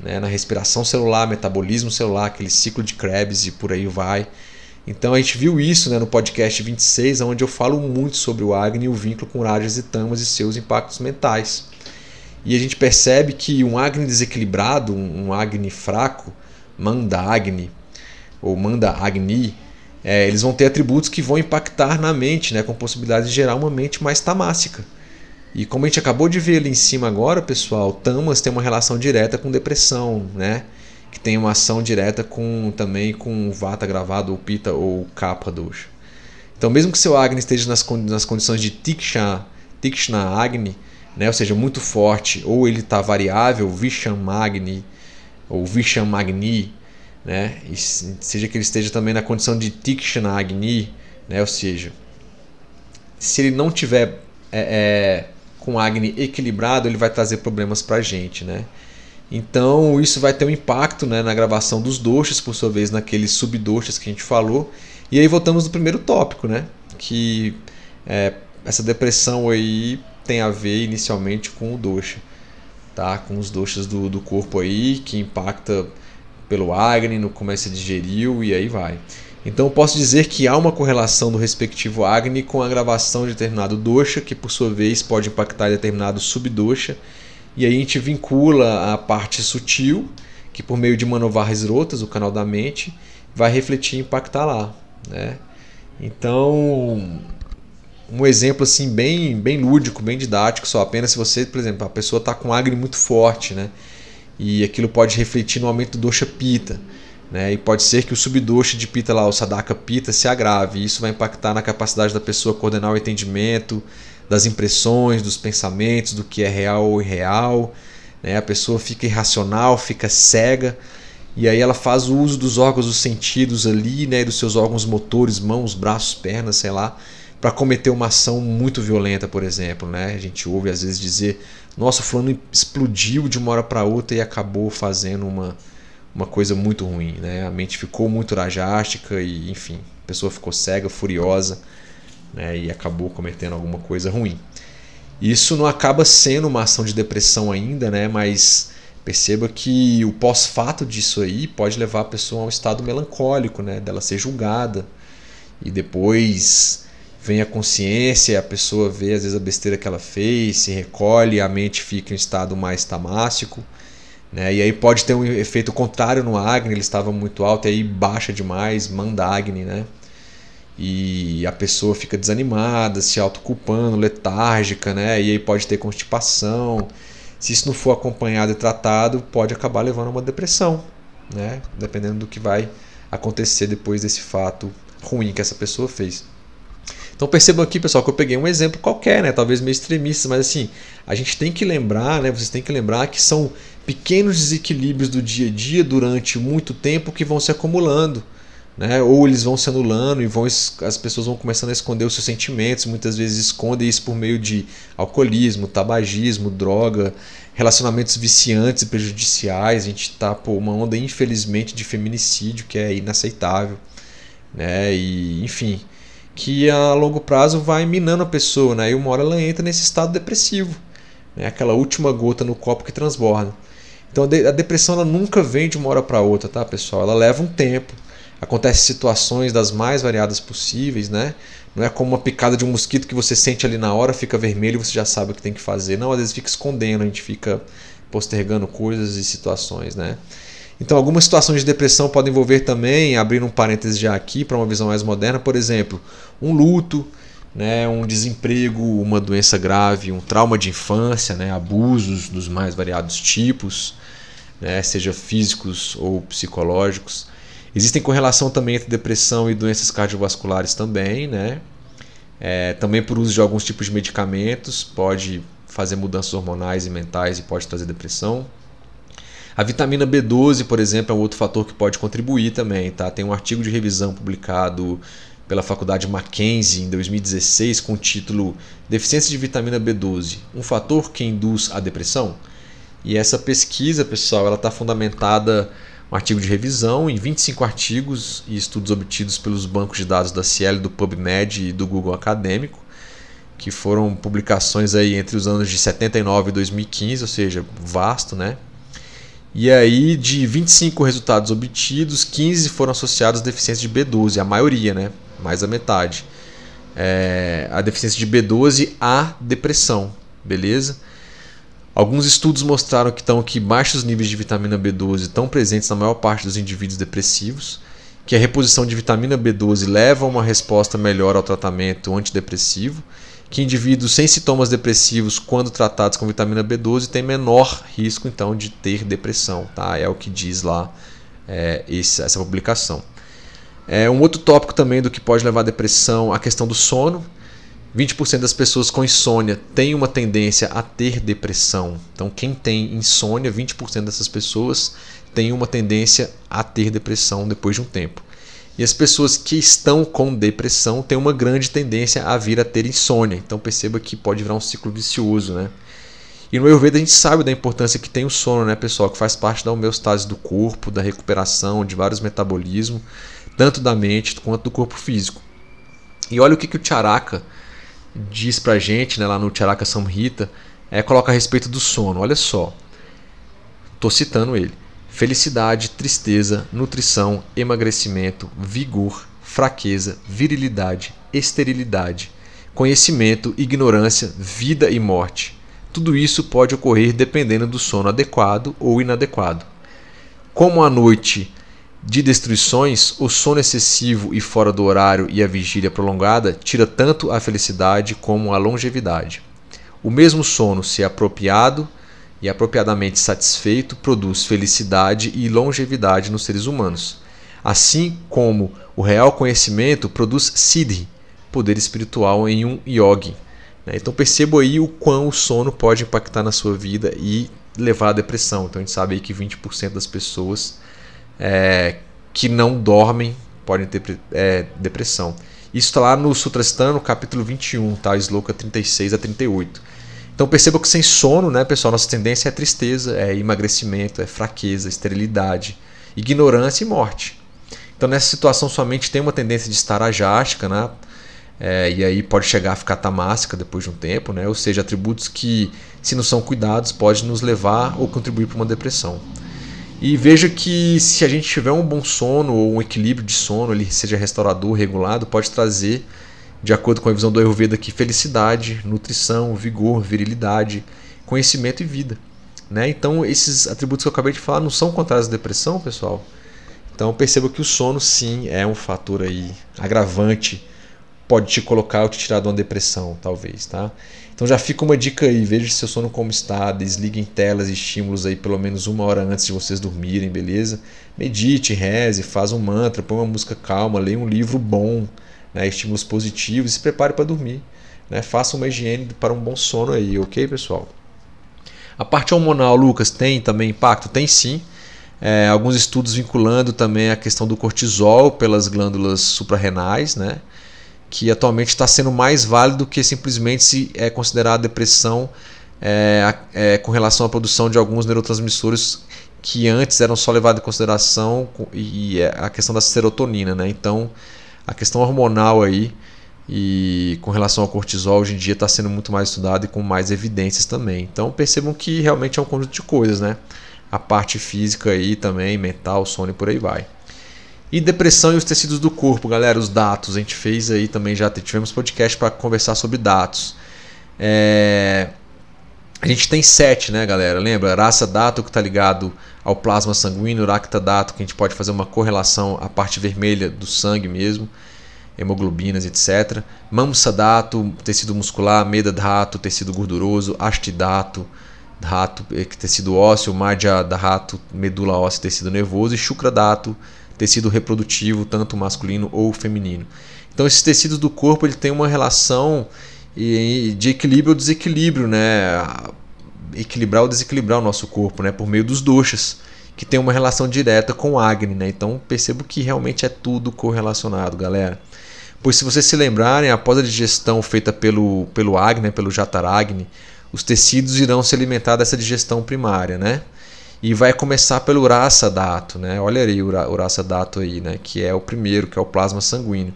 né, na respiração celular, metabolismo celular, aquele ciclo de Krebs e por aí vai. Então a gente viu isso né, no podcast 26, onde eu falo muito sobre o Agni e o vínculo com Rajas e Tamas e seus impactos mentais. E a gente percebe que um Agni desequilibrado, um Agni fraco, Manda Agni ou Manda Agni, é, eles vão ter atributos que vão impactar na mente, né, com possibilidade de gerar uma mente mais tamássica. E como a gente acabou de ver ali em cima agora, pessoal, tamas tem uma relação direta com depressão, né? Que tem uma ação direta com também com vata gravado ou pita ou kapha dosha. Então, mesmo que seu Agni esteja nas, nas condições de Tiksha, Tikshna Agni, né? ou seja, muito forte, ou ele está variável, Visham Agni ou Visham Agni, né? E seja que ele esteja também na condição de Tikshna Agni, né? ou seja, se ele não tiver é, é, com Agni equilibrado, ele vai trazer problemas para a gente, né? Então isso vai ter um impacto né, na gravação dos doxas, por sua vez, naqueles subdoxas que a gente falou. E aí voltamos no primeiro tópico, né? Que é, essa depressão aí tem a ver inicialmente com o doxa, tá? Com os doxas do, do corpo aí, que impacta pelo Agni, no como é que digeriu e aí vai. Então posso dizer que há uma correlação do respectivo Agni com a gravação de determinado dosha, que por sua vez pode impactar determinado subdosha, e aí a gente vincula a parte sutil, que por meio de Manovares rotas, o canal da mente, vai refletir e impactar lá. Né? Então, um exemplo assim bem, bem lúdico, bem didático, só apenas se você, por exemplo, a pessoa está com Agni muito forte, né? e aquilo pode refletir no aumento do dosha pita. Né? E pode ser que o subdoxa de pita lá, o sadaka pita, se agrave. Isso vai impactar na capacidade da pessoa coordenar o entendimento das impressões, dos pensamentos, do que é real ou irreal. Né? A pessoa fica irracional, fica cega. E aí ela faz o uso dos órgãos dos sentidos ali, né, dos seus órgãos motores, mãos, braços, pernas, sei lá, para cometer uma ação muito violenta, por exemplo, né? A gente ouve às vezes dizer: "Nossa, fulano explodiu de uma hora para outra e acabou fazendo uma uma coisa muito ruim, né? A mente ficou muito rajástica e, enfim, a pessoa ficou cega, furiosa, né? E acabou cometendo alguma coisa ruim. Isso não acaba sendo uma ação de depressão ainda, né? Mas perceba que o pós-fato disso aí pode levar a pessoa a um estado melancólico, né? Dela ser julgada. e depois vem a consciência, a pessoa vê às vezes a besteira que ela fez, se recolhe, a mente fica em estado mais tamássico. Né? E aí pode ter um efeito contrário no Agni, ele estava muito alto, e aí baixa demais, manda Agni, né? E a pessoa fica desanimada, se autoculpando, letárgica, né? E aí pode ter constipação. Se isso não for acompanhado e tratado, pode acabar levando a uma depressão, né? Dependendo do que vai acontecer depois desse fato ruim que essa pessoa fez. Então percebam aqui, pessoal, que eu peguei um exemplo qualquer, né? Talvez meio extremista, mas assim, a gente tem que lembrar, né? Vocês têm que lembrar que são pequenos desequilíbrios do dia a dia durante muito tempo que vão se acumulando. Né? Ou eles vão se anulando e vão, as pessoas vão começando a esconder os seus sentimentos, muitas vezes escondem isso por meio de alcoolismo, tabagismo, droga, relacionamentos viciantes e prejudiciais. A gente está por uma onda, infelizmente, de feminicídio que é inaceitável. Né? E, enfim, que a longo prazo vai minando a pessoa, né? e uma hora ela entra nesse estado depressivo, né? aquela última gota no copo que transborda. Então a depressão ela nunca vem de uma hora para outra, tá, pessoal? Ela leva um tempo. Acontece situações das mais variadas possíveis, né? Não é como uma picada de um mosquito que você sente ali na hora, fica vermelho e você já sabe o que tem que fazer. Não, às vezes fica escondendo, a gente fica postergando coisas e situações, né? Então, algumas situações de depressão podem envolver também, abrindo um parênteses já aqui para uma visão mais moderna, por exemplo, um luto, né, um desemprego, uma doença grave, um trauma de infância, né, abusos dos mais variados tipos, né, seja físicos ou psicológicos. Existem correlação também entre depressão e doenças cardiovasculares também, né? É, também por uso de alguns tipos de medicamentos, pode fazer mudanças hormonais e mentais e pode trazer depressão. A vitamina B12, por exemplo, é um outro fator que pode contribuir também. Tá? Tem um artigo de revisão publicado pela Faculdade Mackenzie em 2016 com o título Deficiência de vitamina B12, um fator que induz a depressão? E essa pesquisa, pessoal, ela está fundamentada um artigo de revisão em 25 artigos e estudos obtidos pelos bancos de dados da Cielo, do PubMed e do Google Acadêmico, que foram publicações aí entre os anos de 79 e 2015, ou seja, vasto, né? E aí, de 25 resultados obtidos, 15 foram associados a deficiência de B12, a maioria, né? Mais da metade. É, a deficiência de B12 à depressão, beleza? Alguns estudos mostraram que, estão, que baixos níveis de vitamina B12 estão presentes na maior parte dos indivíduos depressivos, que a reposição de vitamina B12 leva a uma resposta melhor ao tratamento antidepressivo, que indivíduos sem sintomas depressivos, quando tratados com vitamina B12, têm menor risco então de ter depressão. Tá? É o que diz lá é, esse, essa publicação. É, um outro tópico também do que pode levar à depressão, a questão do sono. 20% das pessoas com insônia têm uma tendência a ter depressão. Então, quem tem insônia, 20% dessas pessoas têm uma tendência a ter depressão depois de um tempo. E as pessoas que estão com depressão têm uma grande tendência a vir a ter insônia. Então, perceba que pode virar um ciclo vicioso, né? E no Ayurveda a gente sabe da importância que tem o sono, né, pessoal? Que faz parte da homeostase do corpo, da recuperação de vários metabolismos, tanto da mente quanto do corpo físico. E olha o que, que o Charaka diz pra gente, né, lá no Charaka Samhita, é, coloca a respeito do sono. Olha só. Tô citando ele. Felicidade, tristeza, nutrição, emagrecimento, vigor, fraqueza, virilidade, esterilidade, conhecimento, ignorância, vida e morte. Tudo isso pode ocorrer dependendo do sono adequado ou inadequado. Como a noite de destruições, o sono excessivo e fora do horário e a vigília prolongada tira tanto a felicidade como a longevidade. O mesmo sono, se apropriado e apropriadamente satisfeito, produz felicidade e longevidade nos seres humanos. Assim como o real conhecimento produz siddhi, poder espiritual em um yogi. Né? Então perceba aí o quão o sono pode impactar na sua vida e levar à depressão. Então a gente sabe aí que 20% das pessoas é, que não dormem podem ter é, depressão. Isso está lá no Sutrastana, capítulo 21, tá? Sloka 36 a 38. Então perceba que sem sono, né, pessoal, nossa tendência é tristeza, é emagrecimento, é fraqueza, esterilidade, ignorância e morte. Então nessa situação sua mente tem uma tendência de estar ajástica, né? É, e aí pode chegar a ficar tamássica depois de um tempo, né? ou seja, atributos que, se não são cuidados, podem nos levar ou contribuir para uma depressão. E veja que se a gente tiver um bom sono ou um equilíbrio de sono, ele seja restaurador, regulado, pode trazer, de acordo com a visão do Ayurveda aqui, felicidade, nutrição, vigor, virilidade, conhecimento e vida. Né? Então, esses atributos que eu acabei de falar não são contrários à depressão, pessoal. Então, perceba que o sono, sim, é um fator aí agravante, pode te colocar ou te tirar de uma depressão, talvez, tá? Então já fica uma dica aí, veja seu sono como está, desliguem telas e estímulos aí pelo menos uma hora antes de vocês dormirem, beleza? Medite, reze, faz um mantra, põe uma música calma, leia um livro bom, né? estímulos positivos se prepare para dormir. Né? Faça uma higiene para um bom sono aí, ok, pessoal? A parte hormonal, Lucas, tem também impacto? Tem sim. É, alguns estudos vinculando também a questão do cortisol pelas glândulas suprarrenais, né? que atualmente está sendo mais válido do que simplesmente se é considerar a depressão é, é, com relação à produção de alguns neurotransmissores que antes eram só levados em consideração e é a questão da serotonina, né? Então a questão hormonal aí e com relação ao cortisol hoje em dia está sendo muito mais estudado e com mais evidências também. Então percebam que realmente é um conjunto de coisas, né? A parte física aí também, mental, sono e por aí vai. E depressão e os tecidos do corpo, galera, os dados. A gente fez aí também, já tivemos podcast para conversar sobre dados. É... A gente tem sete, né, galera? Lembra? Raça dato que está ligado ao plasma sanguíneo, racta dato que a gente pode fazer uma correlação à parte vermelha do sangue mesmo, hemoglobinas, etc. Mamsa dato, tecido muscular, meda dato, tecido gorduroso, astidato, dato, é, tecido ósseo, madhya dato, medula óssea, tecido nervoso e shukra dato, tecido reprodutivo, tanto masculino ou feminino. Então esses tecidos do corpo ele tem uma relação de equilíbrio ou desequilíbrio, né? Equilibrar ou desequilibrar o nosso corpo, né? Por meio dos doshas, que tem uma relação direta com o Agni, né? Então percebo que realmente é tudo correlacionado, galera. Pois se vocês se lembrarem, após a digestão feita pelo, pelo Agni, né? pelo Jataragni, os tecidos irão se alimentar dessa digestão primária, né? e vai começar pelo Urasa Dato, né? Olha aí o Urasa Dato aí, né? Que é o primeiro, que é o plasma sanguíneo.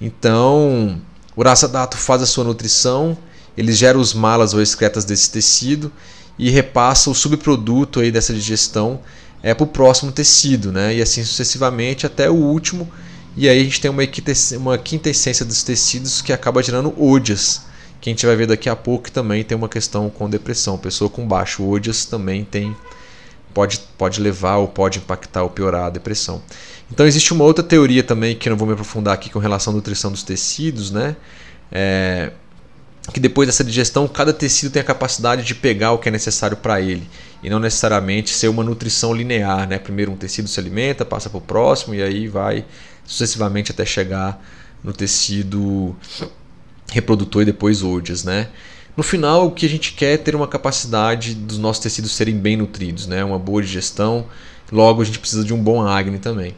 Então, o Urasa Dato faz a sua nutrição, ele gera os malas ou excretas desse tecido e repassa o subproduto aí dessa digestão é para o próximo tecido, né? E assim sucessivamente até o último. E aí a gente tem uma, uma quinta essência dos tecidos que acaba gerando odias, que a gente vai ver daqui a pouco que também tem uma questão com depressão. Pessoa com baixo odias também tem pode, pode levar ou pode impactar ou piorar a depressão. Então existe uma outra teoria também que eu não vou me aprofundar aqui com relação à nutrição dos tecidos, né? É, que depois dessa digestão cada tecido tem a capacidade de pegar o que é necessário para ele e não necessariamente ser uma nutrição linear, né? Primeiro um tecido se alimenta, passa para o próximo e aí vai sucessivamente até chegar no tecido reprodutor e depois odias, né? No final, o que a gente quer é ter uma capacidade dos nossos tecidos serem bem nutridos, né? uma boa digestão. Logo, a gente precisa de um bom acne também.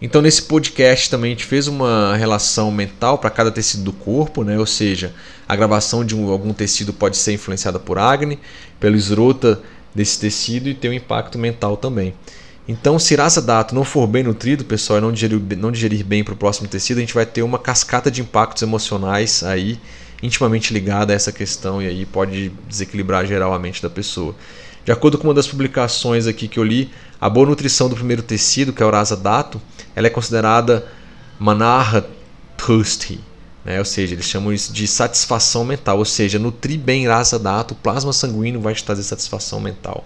Então, nesse podcast também a gente fez uma relação mental para cada tecido do corpo, né? ou seja, a gravação de um, algum tecido pode ser influenciada por acne, pelo esrota desse tecido e ter um impacto mental também. Então, se rasa dato não for bem nutrido, pessoal, e não digerir, não digerir bem para o próximo tecido, a gente vai ter uma cascata de impactos emocionais aí intimamente ligada a essa questão e aí pode desequilibrar geral a mente da pessoa. De acordo com uma das publicações aqui que eu li, a boa nutrição do primeiro tecido, que é o rasa dato, ela é considerada manaha thusti, né? ou seja, eles chamam isso de satisfação mental, ou seja, nutrir bem rasa dato, o plasma sanguíneo vai te trazer satisfação mental.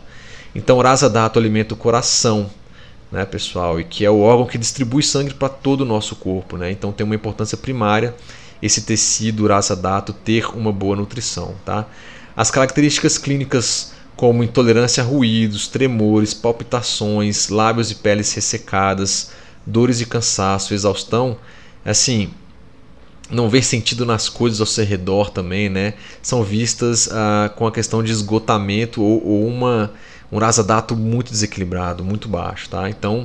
Então, rasa dato alimenta o coração, né, pessoal, e que é o órgão que distribui sangue para todo o nosso corpo, né? Então tem uma importância primária esse tecido raça dato ter uma boa nutrição. Tá? As características clínicas como intolerância a ruídos, tremores, palpitações, lábios e peles ressecadas, dores e cansaço, exaustão, assim, não ver sentido nas coisas ao seu redor também, né? São vistas ah, com a questão de esgotamento ou, ou uma um dato muito desequilibrado, muito baixo, tá? Então,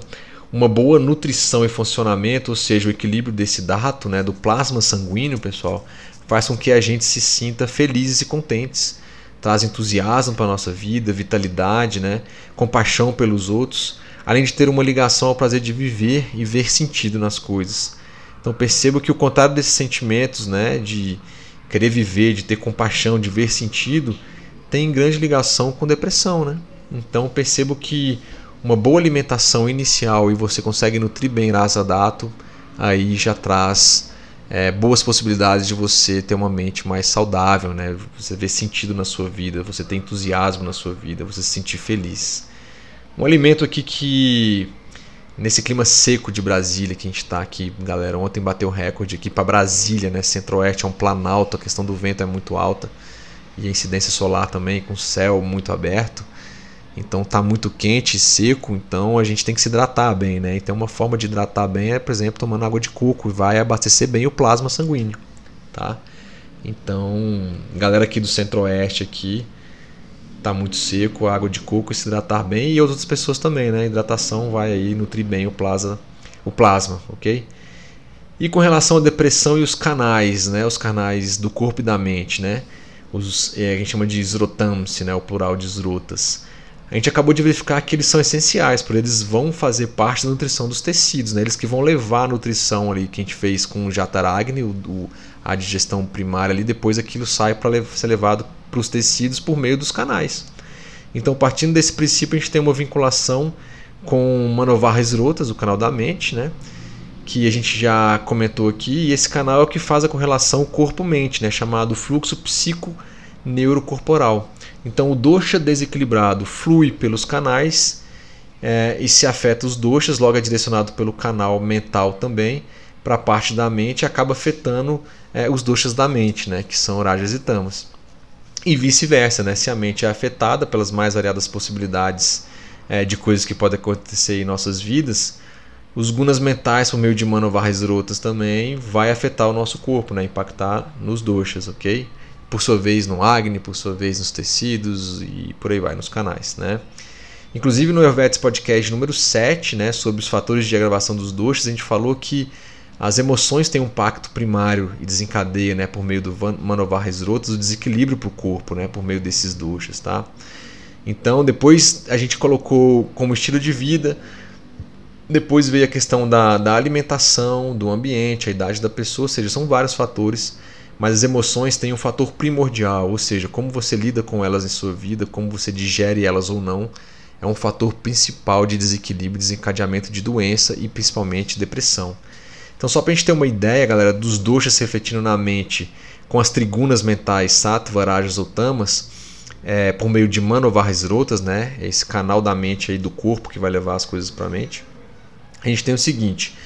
uma boa nutrição e funcionamento, ou seja, o equilíbrio desse dato, né, do plasma sanguíneo, pessoal, faz com que a gente se sinta felizes e contentes, traz entusiasmo para a nossa vida, vitalidade, né, compaixão pelos outros, além de ter uma ligação ao prazer de viver e ver sentido nas coisas. Então perceba que o contrário desses sentimentos, né, de querer viver, de ter compaixão, de ver sentido, tem grande ligação com depressão, né? Então percebo que uma boa alimentação inicial e você consegue nutrir bem Rasa Dato, aí já traz é, boas possibilidades de você ter uma mente mais saudável, né? Você ver sentido na sua vida, você ter entusiasmo na sua vida, você se sentir feliz. Um alimento aqui que nesse clima seco de Brasília que a gente está aqui, galera, ontem bateu recorde aqui para Brasília, né? Centro-Oeste é um planalto, a questão do vento é muito alta e a incidência solar também com o céu muito aberto. Então tá muito quente e seco, então a gente tem que se hidratar bem, né? Então uma forma de hidratar bem é, por exemplo, tomando água de coco vai abastecer bem o plasma sanguíneo, tá? Então, galera aqui do Centro-Oeste aqui, tá muito seco, água de coco se hidratar bem e outras pessoas também, né? hidratação vai aí nutrir bem o plasma, o plasma, OK? E com relação à depressão e os canais, né? Os canais do corpo e da mente, né? Os, é, a gente chama de srotams, né? O plural de srotas a gente acabou de verificar que eles são essenciais, porque eles vão fazer parte da nutrição dos tecidos, né? eles que vão levar a nutrição ali que a gente fez com o Jataragni, o, o, a digestão primária ali, depois aquilo sai para ser levado para os tecidos por meio dos canais. Então, partindo desse princípio, a gente tem uma vinculação com Manovar Rotas, o canal da mente, né? que a gente já comentou aqui, e esse canal é o que faz a correlação corpo-mente, né? chamado fluxo psico-neurocorporal. Então o dosha desequilibrado flui pelos canais é, e se afeta os doshas, logo é direcionado pelo canal mental também para a parte da mente acaba afetando é, os doshas da mente, né, que são rajas e tamas. E vice-versa, né, se a mente é afetada pelas mais variadas possibilidades é, de coisas que podem acontecer em nossas vidas, os gunas mentais por meio de manovarras rotas também vai afetar o nosso corpo, né, impactar nos doshas, ok? Por sua vez no Agni, por sua vez nos tecidos e por aí vai nos canais, né? Inclusive no Ayurvedics Podcast número 7, né, sobre os fatores de agravação dos doshas, a gente falou que as emoções têm um pacto primário e desencadeia, né, por meio do Manovar Rotas, o desequilíbrio para o corpo, né, por meio desses doshas, tá? Então, depois a gente colocou como estilo de vida, depois veio a questão da, da alimentação, do ambiente, a idade da pessoa, ou seja, são vários fatores mas as emoções têm um fator primordial, ou seja, como você lida com elas em sua vida, como você digere elas ou não, é um fator principal de desequilíbrio, desencadeamento de doença e principalmente depressão. Então, só para a gente ter uma ideia, galera, dos doshas se refletindo na mente com as trigunas mentais sattva, rajas ou tamas, é, por meio de manovaras rotas, né? Esse canal da mente aí do corpo que vai levar as coisas para a mente. A gente tem o seguinte: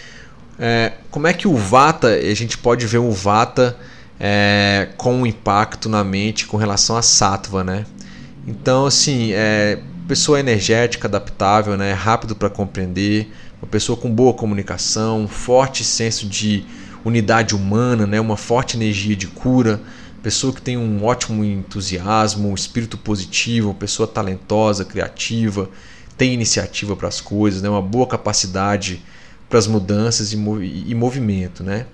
é, como é que o vata, a gente pode ver o vata é, com um impacto na mente com relação a sattva, né? Então, assim, é, pessoa energética, adaptável, né? Rápido para compreender, uma pessoa com boa comunicação, um forte senso de unidade humana, né? Uma forte energia de cura, pessoa que tem um ótimo entusiasmo, um espírito positivo, uma pessoa talentosa, criativa, tem iniciativa para as coisas, né? Uma boa capacidade para as mudanças e, e movimento, né?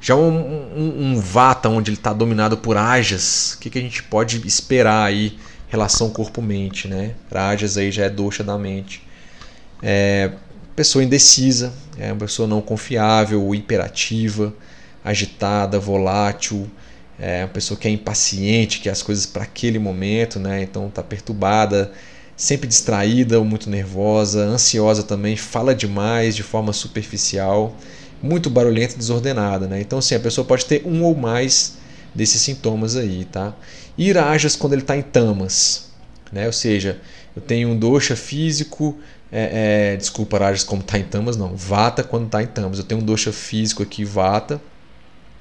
Já um, um, um Vata onde ele está dominado por Ajas, o que, que a gente pode esperar aí relação corpo-mente, né? Rajas aí já é doxa da mente. É, pessoa indecisa, é uma pessoa não confiável, imperativa, agitada, volátil, é uma pessoa que é impaciente, que as coisas para aquele momento, né? Então está perturbada, sempre distraída ou muito nervosa, ansiosa também, fala demais de forma superficial muito barulhenta e desordenada. Né? Então, assim, a pessoa pode ter um ou mais desses sintomas aí. Tá? Irajas quando ele está em tamas. Né? Ou seja, eu tenho um dosha físico. É, é, desculpa, Rajas como está em tamas, não. Vata quando está em tamas. Eu tenho um dosha físico aqui, Vata.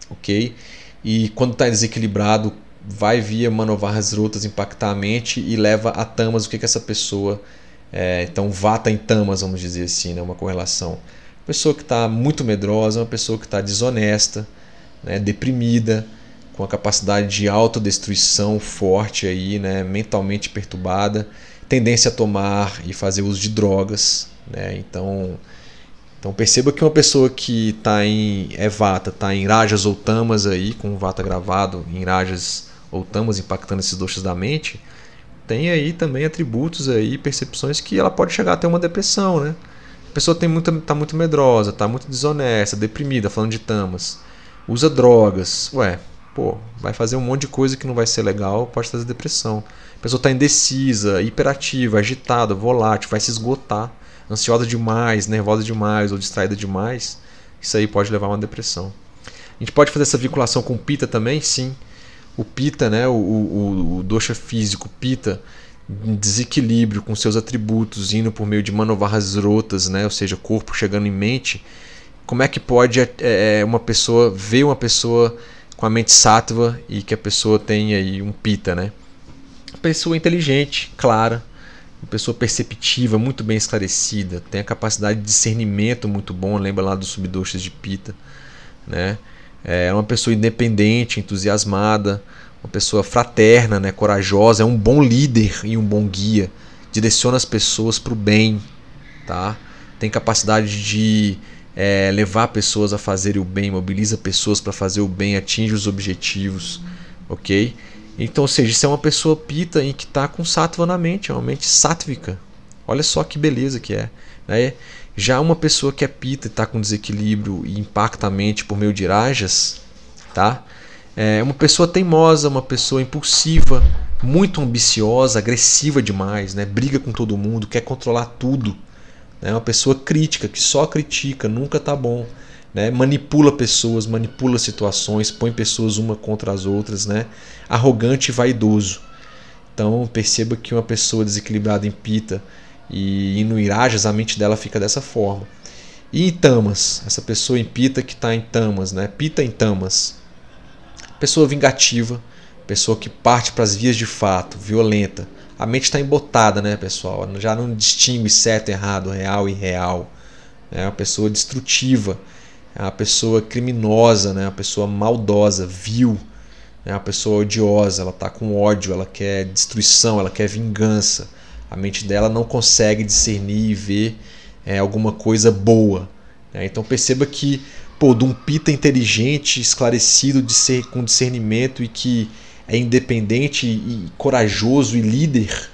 Ok? E quando está desequilibrado, vai via manovarras rotas impactar a mente e leva a tamas o que, que essa pessoa. É, então, Vata em tamas, vamos dizer assim, né? uma correlação pessoa que está muito medrosa, uma pessoa que está desonesta, né, deprimida, com a capacidade de autodestruição forte aí, né, mentalmente perturbada, tendência a tomar e fazer uso de drogas, né? Então, então perceba que uma pessoa que está em é vata, está em rajas ou tamas aí, com vata gravado em rajas ou tamas impactando esses doxas da mente, tem aí também atributos aí, percepções que ela pode chegar a ter uma depressão, né? Pessoa tem muita, tá muito medrosa, tá muito desonesta, deprimida, falando de tamas. Usa drogas. Ué, pô, vai fazer um monte de coisa que não vai ser legal, pode trazer depressão. A pessoa está indecisa, hiperativa, agitada, volátil, vai se esgotar, ansiosa demais, nervosa demais ou distraída demais. Isso aí pode levar a uma depressão. A gente pode fazer essa vinculação com o pita também? Sim. O pita, né, o, o, o dosha físico, pita, desequilíbrio com seus atributos, indo por meio de manovarras rotas, né, ou seja, corpo chegando em mente, como é que pode é, é, uma pessoa ver uma pessoa com a mente sattva e que a pessoa tem aí um pita, né? Pessoa inteligente, clara, uma pessoa perceptiva, muito bem esclarecida, tem a capacidade de discernimento muito bom, lembra lá dos subdoshas de pita, né? É uma pessoa independente, entusiasmada, uma pessoa fraterna, né, corajosa, é um bom líder e um bom guia, direciona as pessoas para o bem, tá? Tem capacidade de é, levar pessoas a fazerem o bem, mobiliza pessoas para fazer o bem, atinge os objetivos, ok? Então, ou seja, isso é uma pessoa pita em que está com sattva na mente, é uma mente sátvica. Olha só que beleza que é. Né? Já uma pessoa que é pita e está com desequilíbrio e impacta a mente por meio de rajas, tá? É uma pessoa teimosa, uma pessoa impulsiva, muito ambiciosa, agressiva demais, né? briga com todo mundo, quer controlar tudo. É né? uma pessoa crítica, que só critica, nunca tá bom. Né? Manipula pessoas, manipula situações, põe pessoas uma contra as outras, né? arrogante e vaidoso. Então perceba que uma pessoa desequilibrada em pita e no irajas, a mente dela fica dessa forma. E em tamas, essa pessoa em pita que está em tamas, né? pita em tamas, Pessoa vingativa, pessoa que parte para as vias de fato, violenta. A mente está embotada, né, pessoal? Já não distingue certo, errado, real e real. É uma pessoa destrutiva, é uma pessoa criminosa, né? uma pessoa maldosa, vil, é uma pessoa odiosa. Ela está com ódio, ela quer destruição, ela quer vingança. A mente dela não consegue discernir e ver é, alguma coisa boa. Né? Então perceba que pô, de um pita inteligente, esclarecido, de ser, com discernimento e que é independente e corajoso e líder,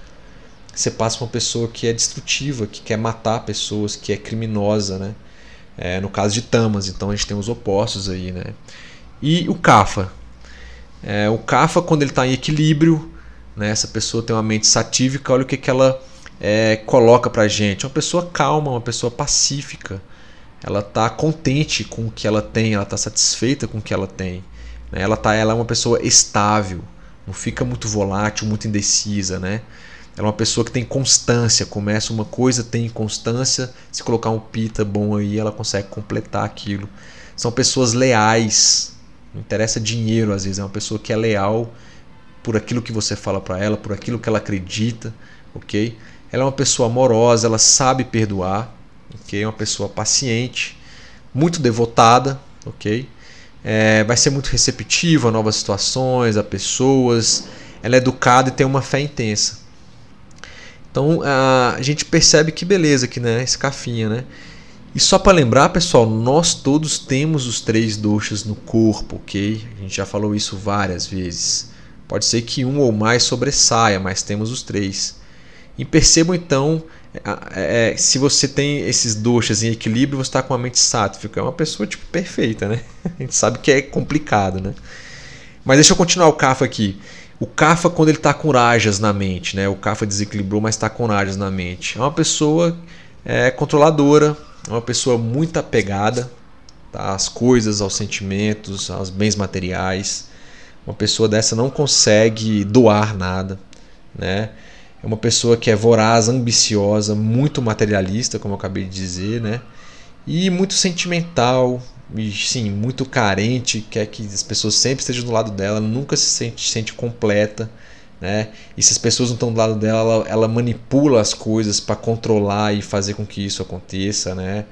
você passa uma pessoa que é destrutiva, que quer matar pessoas, que é criminosa, né? É, no caso de Tamas, então a gente tem os opostos aí, né? E o Kafa. É, o Kafa, quando ele está em equilíbrio, né, essa pessoa tem uma mente satívica, olha o que, que ela é, coloca para gente. Uma pessoa calma, uma pessoa pacífica, ela está contente com o que ela tem, ela está satisfeita com o que ela tem. Né? Ela, tá, ela é uma pessoa estável, não fica muito volátil, muito indecisa. Né? Ela é uma pessoa que tem constância, começa uma coisa, tem constância, se colocar um pita bom aí, ela consegue completar aquilo. São pessoas leais, não interessa dinheiro às vezes, é uma pessoa que é leal por aquilo que você fala para ela, por aquilo que ela acredita, ok? Ela é uma pessoa amorosa, ela sabe perdoar, ok? Uma pessoa paciente, muito devotada, ok? É, vai ser muito receptiva a novas situações, a pessoas. Ela é educada e tem uma fé intensa. Então a gente percebe que beleza aqui, né? Esse cafinha, né? E só para lembrar, pessoal, nós todos temos os três doxas no corpo, ok? A gente já falou isso várias vezes. Pode ser que um ou mais sobressaia, mas temos os três. E percebam então é, é, se você tem esses doxas em equilíbrio, você está com a mente sátrica. É uma pessoa tipo perfeita, né? A gente sabe que é complicado, né? Mas deixa eu continuar o Kafa aqui. O Kafa, quando ele está com rajas na mente, né? O Kafa desequilibrou, mas está com rajas na mente. É uma pessoa é, controladora, é uma pessoa muito apegada tá? às coisas, aos sentimentos, aos bens materiais. Uma pessoa dessa não consegue doar nada, né? É uma pessoa que é voraz, ambiciosa, muito materialista, como eu acabei de dizer, né? E muito sentimental, e sim, muito carente, quer que as pessoas sempre estejam do lado dela, nunca se sente, sente completa, né? E se as pessoas não estão do lado dela, ela, ela manipula as coisas para controlar e fazer com que isso aconteça, né?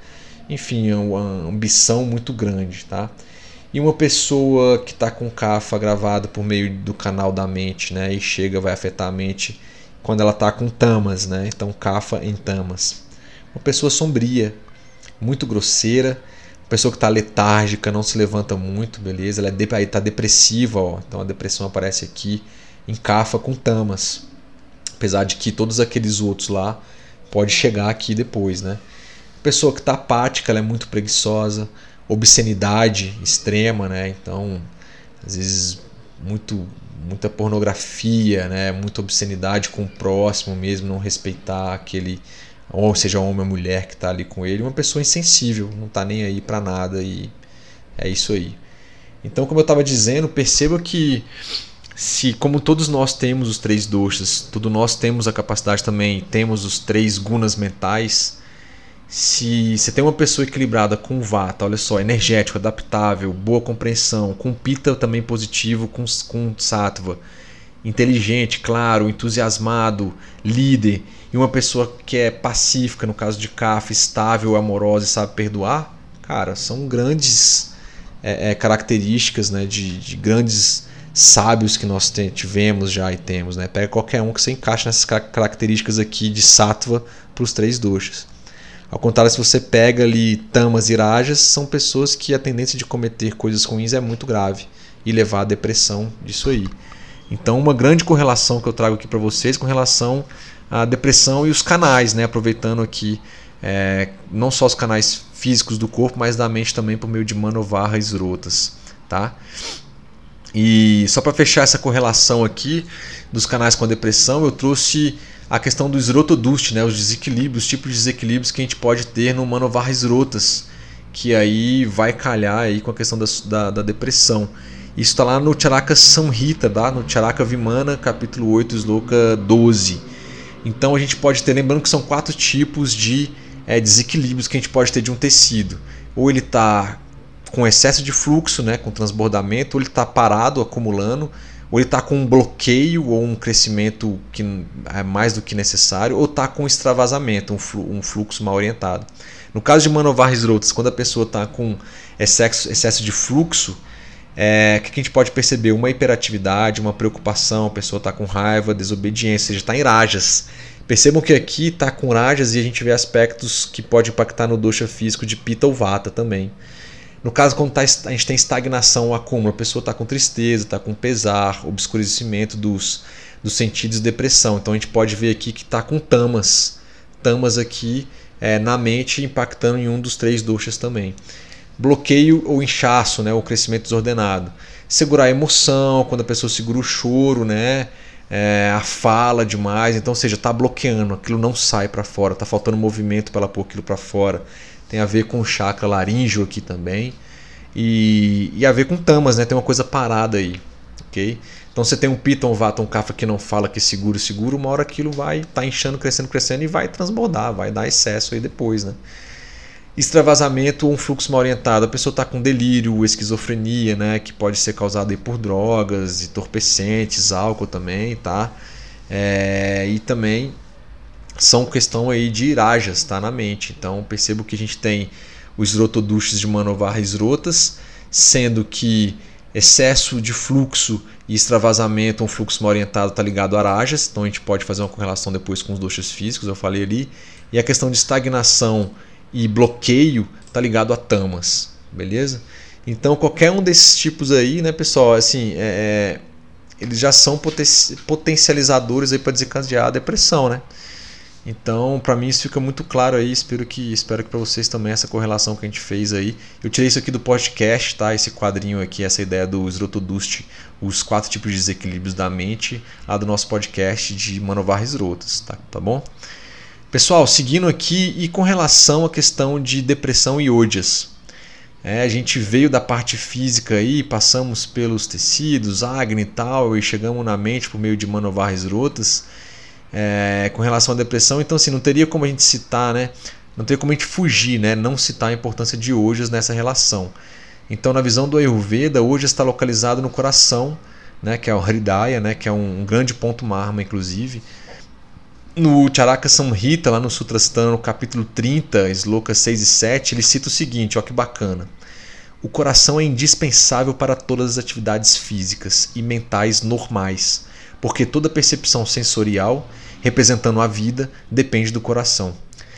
Enfim, é uma ambição muito grande, tá? E uma pessoa que está com CAFA gravado por meio do canal da mente, né? E chega, vai afetar a mente quando ela está com tamas, né? Então cafa em tamas. Uma pessoa sombria, muito grosseira, uma pessoa que está letárgica, não se levanta muito, beleza? Ela é de, está depressiva, ó. então a depressão aparece aqui em cafa com tamas. Apesar de que todos aqueles outros lá pode chegar aqui depois, né? Pessoa que está apática, ela é muito preguiçosa, obscenidade extrema, né? Então, às vezes muito muita pornografia, né? muita obscenidade com o próximo mesmo, não respeitar aquele, ou seja, homem ou mulher que está ali com ele, uma pessoa insensível, não está nem aí para nada e é isso aí. Então, como eu estava dizendo, perceba que se como todos nós temos os três doshas, todos nós temos a capacidade também, temos os três gunas mentais, se você tem uma pessoa equilibrada com vata, olha só, energético, adaptável, boa compreensão, com pita também positivo, com, com sattva, inteligente, claro, entusiasmado, líder, e uma pessoa que é pacífica, no caso de Kapha, estável, amorosa e sabe perdoar, cara, são grandes é, é, características né, de, de, grandes sábios que nós tivemos já e temos. Né? Pega qualquer um que você encaixa nessas características aqui de sattva para os três doshas. Ao contrário, se você pega ali tamas e rajas, são pessoas que a tendência de cometer coisas ruins é muito grave e levar à depressão disso aí. Então, uma grande correlação que eu trago aqui para vocês com relação à depressão e os canais, né? aproveitando aqui é, não só os canais físicos do corpo, mas da mente também por meio de manovarra e rotas. Tá? E só para fechar essa correlação aqui dos canais com a depressão, eu trouxe a questão do esrotodust, né, os desequilíbrios, os tipos de desequilíbrios que a gente pode ter no Manovar Rotas, que aí vai calhar aí com a questão da, da, da depressão. Isso está lá no Charaka Samhita, tá? no Charaka Vimana, capítulo 8, Sloka 12. Então a gente pode ter, lembrando que são quatro tipos de é, desequilíbrios que a gente pode ter de um tecido. Ou ele está com excesso de fluxo, né, com transbordamento, ou ele está parado, acumulando, ou ele está com um bloqueio ou um crescimento que é mais do que necessário, ou está com extravasamento, um fluxo mal orientado. No caso de Manovar Rotas, quando a pessoa está com excesso, excesso de fluxo, é, o que a gente pode perceber? Uma hiperatividade, uma preocupação, a pessoa está com raiva, desobediência, ou seja, está em rajas. Percebam que aqui está com rajas e a gente vê aspectos que pode impactar no dosha físico de Pita ou Vata também. No caso, quando tá, a gente tem estagnação, acúmulo, a pessoa está com tristeza, está com pesar, obscurecimento dos, dos sentidos e depressão. Então a gente pode ver aqui que está com tamas. Tamas aqui é, na mente impactando em um dos três doshas também. Bloqueio ou inchaço, né, o crescimento desordenado. Segurar a emoção, quando a pessoa segura o choro, né, é, a fala demais. Então, ou seja, está bloqueando, aquilo não sai para fora, está faltando movimento para ela pôr aquilo para fora tem a ver com o chakra laríngeo aqui também. E, e a ver com tamas, né? Tem uma coisa parada aí, ok? Então você tem um Piton, um Vata, um Kapha que não fala que seguro, seguro, uma hora aquilo vai estar tá inchando, crescendo, crescendo e vai transbordar, vai dar excesso aí depois, né? Extravasamento um fluxo mal orientado. A pessoa está com delírio, esquizofrenia, né? Que pode ser causado aí por drogas, entorpecentes, álcool também, tá? É, e também são questão aí de irajas, tá na mente. Então percebo que a gente tem os rotoduches de Manovar rotas, sendo que excesso de fluxo e extravasamento, um fluxo mal orientado está ligado a rajas, então a gente pode fazer uma correlação depois com os doshas físicos, eu falei ali. E a questão de estagnação e bloqueio está ligado a tamas, beleza? Então qualquer um desses tipos aí, né, pessoal, assim, é, é eles já são potencializadores aí para desencadear a depressão, né? Então, para mim isso fica muito claro aí, espero que espero que para vocês também essa correlação que a gente fez aí. Eu tirei isso aqui do podcast, tá? Esse quadrinho aqui, essa ideia do Srotodust, os quatro tipos de desequilíbrios da mente, lá do nosso podcast de Manovar Rotas, tá? Tá bom? Pessoal, seguindo aqui e com relação à questão de depressão e ódias. É, a gente veio da parte física aí, passamos pelos tecidos, Agni e tal, e chegamos na mente por meio de Manovar Rotas é, com relação à depressão. Então, assim, não teria como a gente citar, né? Não teria como a gente fugir, né? Não citar a importância de Ojas nessa relação. Então, na visão do Ayurveda, Ojas está localizado no coração, né? Que é o Hridaya, né? Que é um, um grande ponto marma, inclusive. No Charaka Samhita, lá no Sutrasthana, no capítulo 30, slokas 6 e 7, ele cita o seguinte, ó que bacana. O coração é indispensável para todas as atividades físicas e mentais normais, porque toda percepção sensorial representando a vida, depende do coração.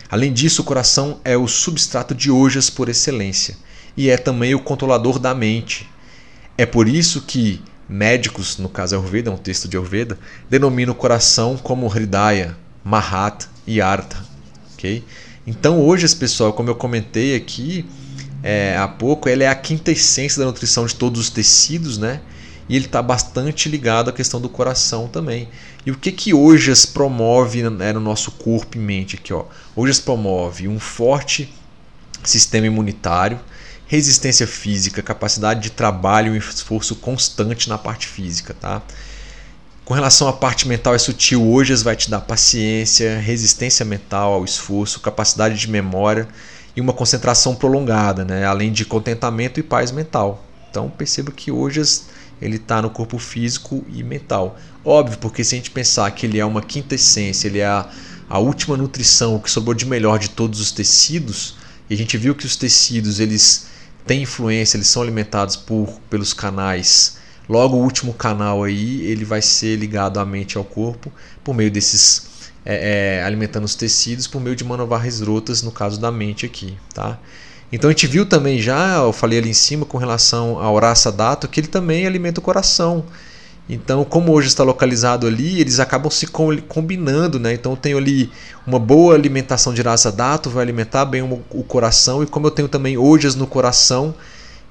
Além disso, o coração é o substrato de ojas por excelência e é também o controlador da mente. É por isso que médicos, no caso Ayurveda, é um texto de Ayurveda, denominam o coração como Hridaya, Mahat e Artha. Okay? Então, hoje, pessoal, como eu comentei aqui é, há pouco, ela é a quinta essência da nutrição de todos os tecidos, né? E ele está bastante ligado à questão do coração também. E o que que Ojas promove né, no nosso corpo e mente aqui, ó? Ojas promove um forte sistema imunitário, resistência física, capacidade de trabalho e esforço constante na parte física, tá? Com relação à parte mental é sutil, Ojas vai te dar paciência, resistência mental ao esforço, capacidade de memória e uma concentração prolongada, né? além de contentamento e paz mental. Então perceba que Ojas ele está no corpo físico e mental. Óbvio, porque se a gente pensar que ele é uma quinta essência, ele é a, a última nutrição, o que sobrou de melhor de todos os tecidos, e a gente viu que os tecidos eles têm influência, eles são alimentados por, pelos canais. Logo, o último canal aí ele vai ser ligado à mente e ao corpo por meio desses é, é, alimentando os tecidos por meio de manovarres rotas, no caso da mente aqui, tá? Então a gente viu também já, eu falei ali em cima com relação ao Rasa Dato, que ele também alimenta o coração. Então, como hoje está localizado ali, eles acabam se combinando, né? Então, eu tenho ali uma boa alimentação de Rasa Dato, vai alimentar bem o coração, e como eu tenho também ojas no coração,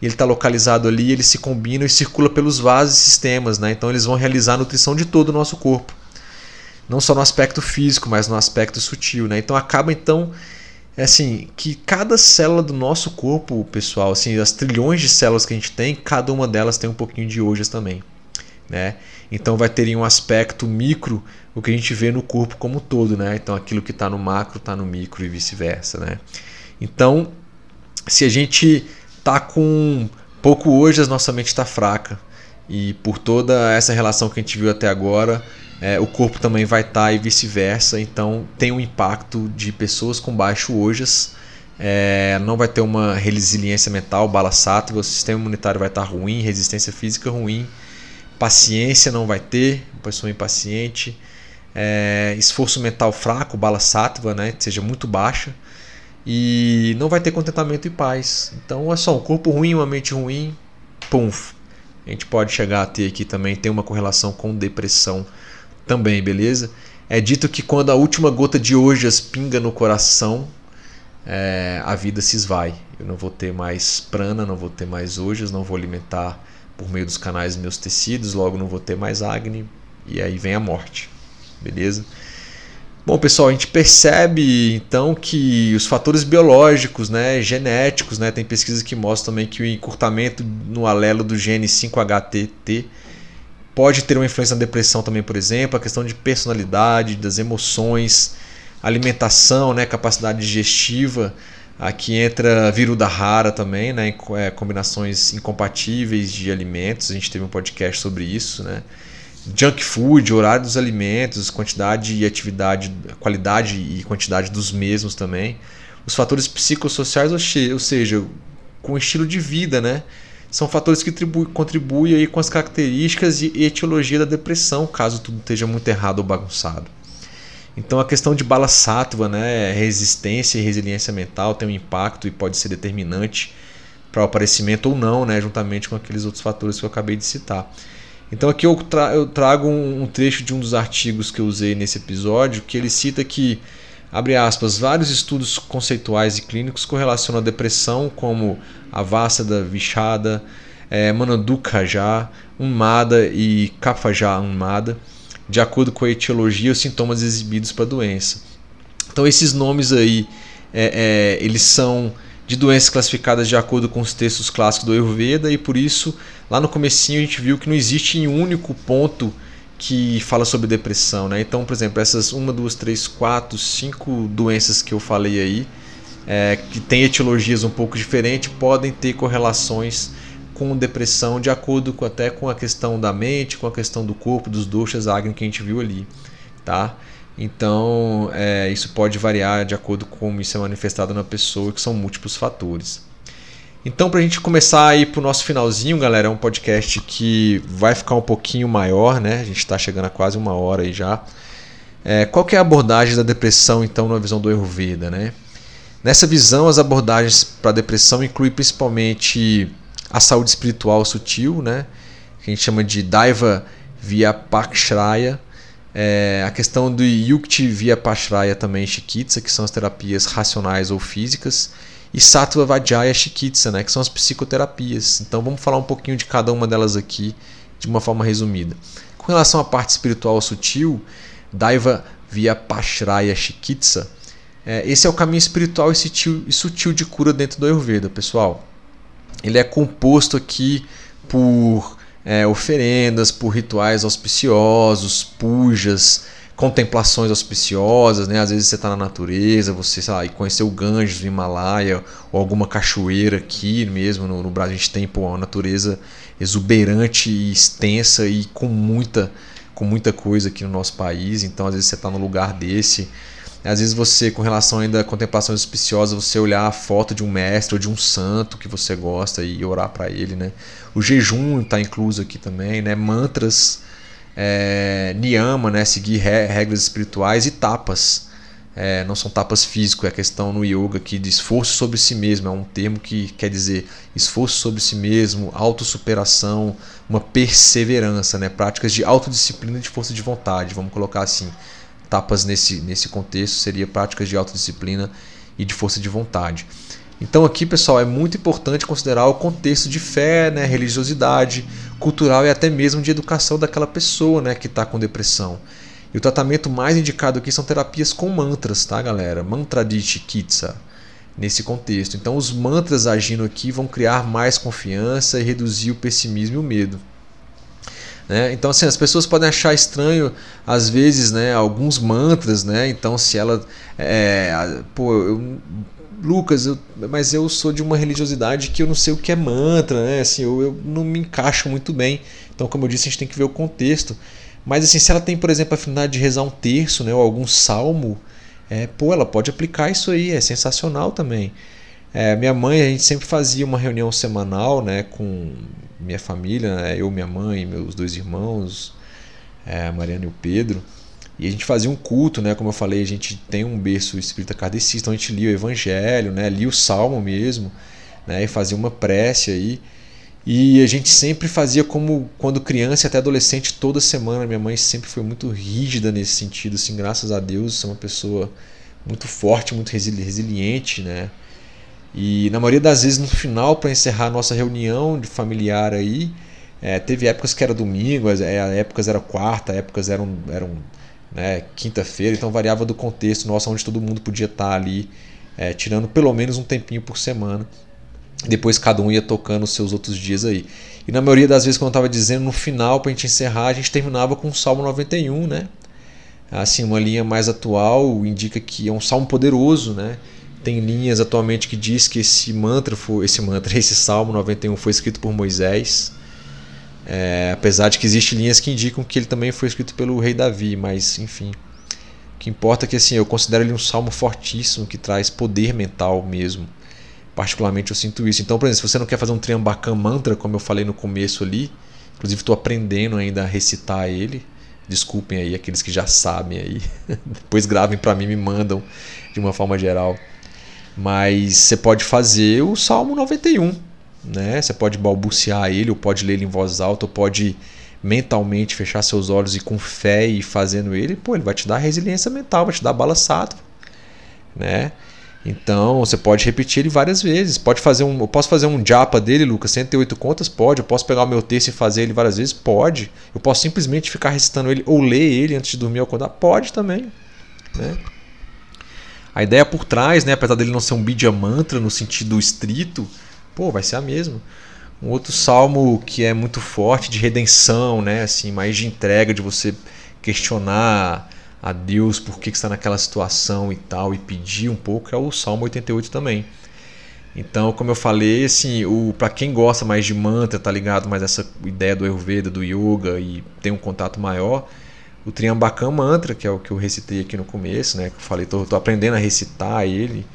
ele está localizado ali, eles se combinam e circula pelos vasos e sistemas, né? Então, eles vão realizar a nutrição de todo o nosso corpo não só no aspecto físico, mas no aspecto sutil, né? Então acaba então é assim que cada célula do nosso corpo, pessoal, assim, as trilhões de células que a gente tem, cada uma delas tem um pouquinho de ojas também, né? Então vai ter em um aspecto micro o que a gente vê no corpo como um todo, né? Então aquilo que está no macro está no micro e vice-versa, né? Então, se a gente tá com pouco ojas, nossa mente está fraca. E por toda essa relação que a gente viu até agora, é, o corpo também vai estar tá, e vice-versa. Então tem um impacto de pessoas com baixo ojas. É, não vai ter uma resiliência mental, bala sátiva, o sistema imunitário vai estar tá ruim, resistência física ruim, paciência não vai ter, pessoa impaciente, é, esforço mental fraco, bala sátiva, né, seja muito baixa, e não vai ter contentamento e paz. Então é só um corpo ruim, uma mente ruim, pum. A gente pode chegar a ter aqui também, tem uma correlação com depressão também, beleza? É dito que quando a última gota de ojas pinga no coração, é, a vida se esvai. Eu não vou ter mais prana, não vou ter mais ojas, não vou alimentar por meio dos canais meus tecidos, logo não vou ter mais acne e aí vem a morte, beleza? Bom, pessoal, a gente percebe então que os fatores biológicos, né, genéticos, né, tem pesquisas que mostram também que o encurtamento no alelo do gene 5HTT Pode ter uma influência na depressão também, por exemplo, a questão de personalidade, das emoções, alimentação, né, capacidade digestiva. Aqui entra viruda rara também, né, é, combinações incompatíveis de alimentos. A gente teve um podcast sobre isso, né? Junk food, horário dos alimentos, quantidade e atividade, qualidade e quantidade dos mesmos também. Os fatores psicossociais, ou seja, com estilo de vida, né? São fatores que contribuem aí com as características e etiologia da depressão, caso tudo esteja muito errado ou bagunçado. Então a questão de bala sátiva, né, resistência e resiliência mental tem um impacto e pode ser determinante para o aparecimento ou não, né, juntamente com aqueles outros fatores que eu acabei de citar. Então aqui eu, tra eu trago um, um trecho de um dos artigos que eu usei nesse episódio, que ele cita que abre aspas, vários estudos conceituais e clínicos correlacionam a depressão como a Vassada, Vishada, é, Manandukhaja, Unmada e Kafaja Unmada, de acordo com a etiologia e os sintomas exibidos para a doença. Então esses nomes aí, é, é, eles são de doenças classificadas de acordo com os textos clássicos do Ayurveda e por isso lá no comecinho a gente viu que não existe um único ponto que fala sobre depressão, né? Então, por exemplo, essas uma, duas, três, quatro, cinco doenças que eu falei aí, é, que têm etiologias um pouco diferentes, podem ter correlações com depressão de acordo com, até com a questão da mente, com a questão do corpo, dos doshas, agni que a gente viu ali, tá? Então, é, isso pode variar de acordo com como isso é manifestado na pessoa, que são múltiplos fatores. Então, para a gente começar aí para o nosso finalzinho, galera, é um podcast que vai ficar um pouquinho maior, né? A gente está chegando a quase uma hora aí já. É, qual que é a abordagem da depressão, então, na visão do Ayurveda, né? Nessa visão, as abordagens para a depressão incluem principalmente a saúde espiritual sutil, né? Que a gente chama de Daiva via Pakshraya, é, a questão do Yukti via Pashraya também, Chikitsa, que são as terapias racionais ou físicas, e Sattva Vajaya Chikitsa, né, que são as psicoterapias. Então vamos falar um pouquinho de cada uma delas aqui, de uma forma resumida. Com relação à parte espiritual sutil, Daiva via Pashraya Chikitsa, é, esse é o caminho espiritual e sutil, e sutil de cura dentro do Ayurveda, pessoal. Ele é composto aqui por é, oferendas, por rituais auspiciosos, pujas, contemplações auspiciosas, né? Às vezes você está na natureza, você sei lá, conheceu o Ganges do Himalaia ou alguma cachoeira aqui mesmo no, no Brasil a gente tem pô, uma natureza exuberante e extensa e com muita com muita coisa aqui no nosso país. Então às vezes você está num lugar desse às vezes você, com relação ainda a contemplações auspiciosas, você olhar a foto de um mestre ou de um santo que você gosta e orar para ele, né? O jejum está incluso aqui também, né? Mantras, é, niyama, né? Seguir regras espirituais e tapas. É, não são tapas físicos, é questão no yoga aqui de esforço sobre si mesmo, é um termo que quer dizer esforço sobre si mesmo, autossuperação, uma perseverança, né? práticas de autodisciplina e de força de vontade, vamos colocar assim tapas nesse, nesse contexto seria práticas de autodisciplina e de força de vontade. Então aqui, pessoal, é muito importante considerar o contexto de fé, né, religiosidade, cultural e até mesmo de educação daquela pessoa né, que está com depressão. E o tratamento mais indicado aqui são terapias com mantras, tá, galera? Mantra de Chikitsa, nesse contexto. Então os mantras agindo aqui vão criar mais confiança e reduzir o pessimismo e o medo. Né? Então, assim, as pessoas podem achar estranho, às vezes, né, alguns mantras, né? Então, se ela. É, pô, eu, Lucas, eu, mas eu sou de uma religiosidade que eu não sei o que é mantra, né? Assim, eu, eu não me encaixo muito bem. Então, como eu disse, a gente tem que ver o contexto. Mas, assim, se ela tem, por exemplo, a afinidade de rezar um terço, né, ou algum salmo, é, pô, ela pode aplicar isso aí, é sensacional também. É, minha mãe, a gente sempre fazia uma reunião semanal, né, com minha família, né? eu, minha mãe, meus dois irmãos, é, a Mariana e o Pedro. E a gente fazia um culto, né? Como eu falei, a gente tem um berço espírita kardecista, então a gente lia o Evangelho, né? Lia o Salmo mesmo, né? E fazia uma prece aí. E a gente sempre fazia como quando criança até adolescente, toda semana. Minha mãe sempre foi muito rígida nesse sentido, assim, graças a Deus, é uma pessoa muito forte, muito resiliente, né? E na maioria das vezes no final, para encerrar a nossa reunião de familiar aí, é, teve épocas que era domingo, é, épocas era quarta, épocas eram, eram né, quinta-feira, então variava do contexto nosso, onde todo mundo podia estar tá ali, é, tirando pelo menos um tempinho por semana. Depois cada um ia tocando os seus outros dias aí. E na maioria das vezes, quando eu estava dizendo, no final, para a gente encerrar, a gente terminava com o Salmo 91, né? Assim, uma linha mais atual indica que é um salmo poderoso, né? Tem linhas atualmente que diz que esse mantra, foi, esse mantra, esse Salmo 91 foi escrito por Moisés. É, apesar de que existem linhas que indicam que ele também foi escrito pelo rei Davi, mas enfim. O que importa é que assim, eu considero ele um salmo fortíssimo que traz poder mental mesmo. Particularmente eu sinto isso. Então, por exemplo, se você não quer fazer um Triambakam mantra, como eu falei no começo ali, inclusive estou aprendendo ainda a recitar ele. Desculpem aí aqueles que já sabem aí. Depois gravem para mim, me mandam de uma forma geral. Mas você pode fazer o Salmo 91, né? Você pode balbuciar ele, ou pode ler ele em voz alta, ou pode mentalmente fechar seus olhos e com fé e fazendo ele, pô, ele vai te dar resiliência mental, vai te dar bala né? Então você pode repetir ele várias vezes. Pode fazer um, eu posso fazer um japa dele, Lucas, 108 contas, pode. Eu posso pegar o meu texto e fazer ele várias vezes, pode. Eu posso simplesmente ficar recitando ele ou ler ele antes de dormir ou acordar, pode também, né? A ideia por trás, né, apesar dele não ser um Bidya Mantra no sentido estrito, pô, vai ser a mesma. Um outro salmo que é muito forte de redenção, né, assim, mais de entrega, de você questionar a Deus por que, que está naquela situação e tal, e pedir um pouco, é o Salmo 88 também. Então, como eu falei, assim, o para quem gosta mais de mantra, tá ligado mais essa ideia do Ayurveda, do yoga e tem um contato maior, o Triambakam Mantra, que é o que eu recitei aqui no começo, né? Que eu falei, tô, tô aprendendo a recitar ele.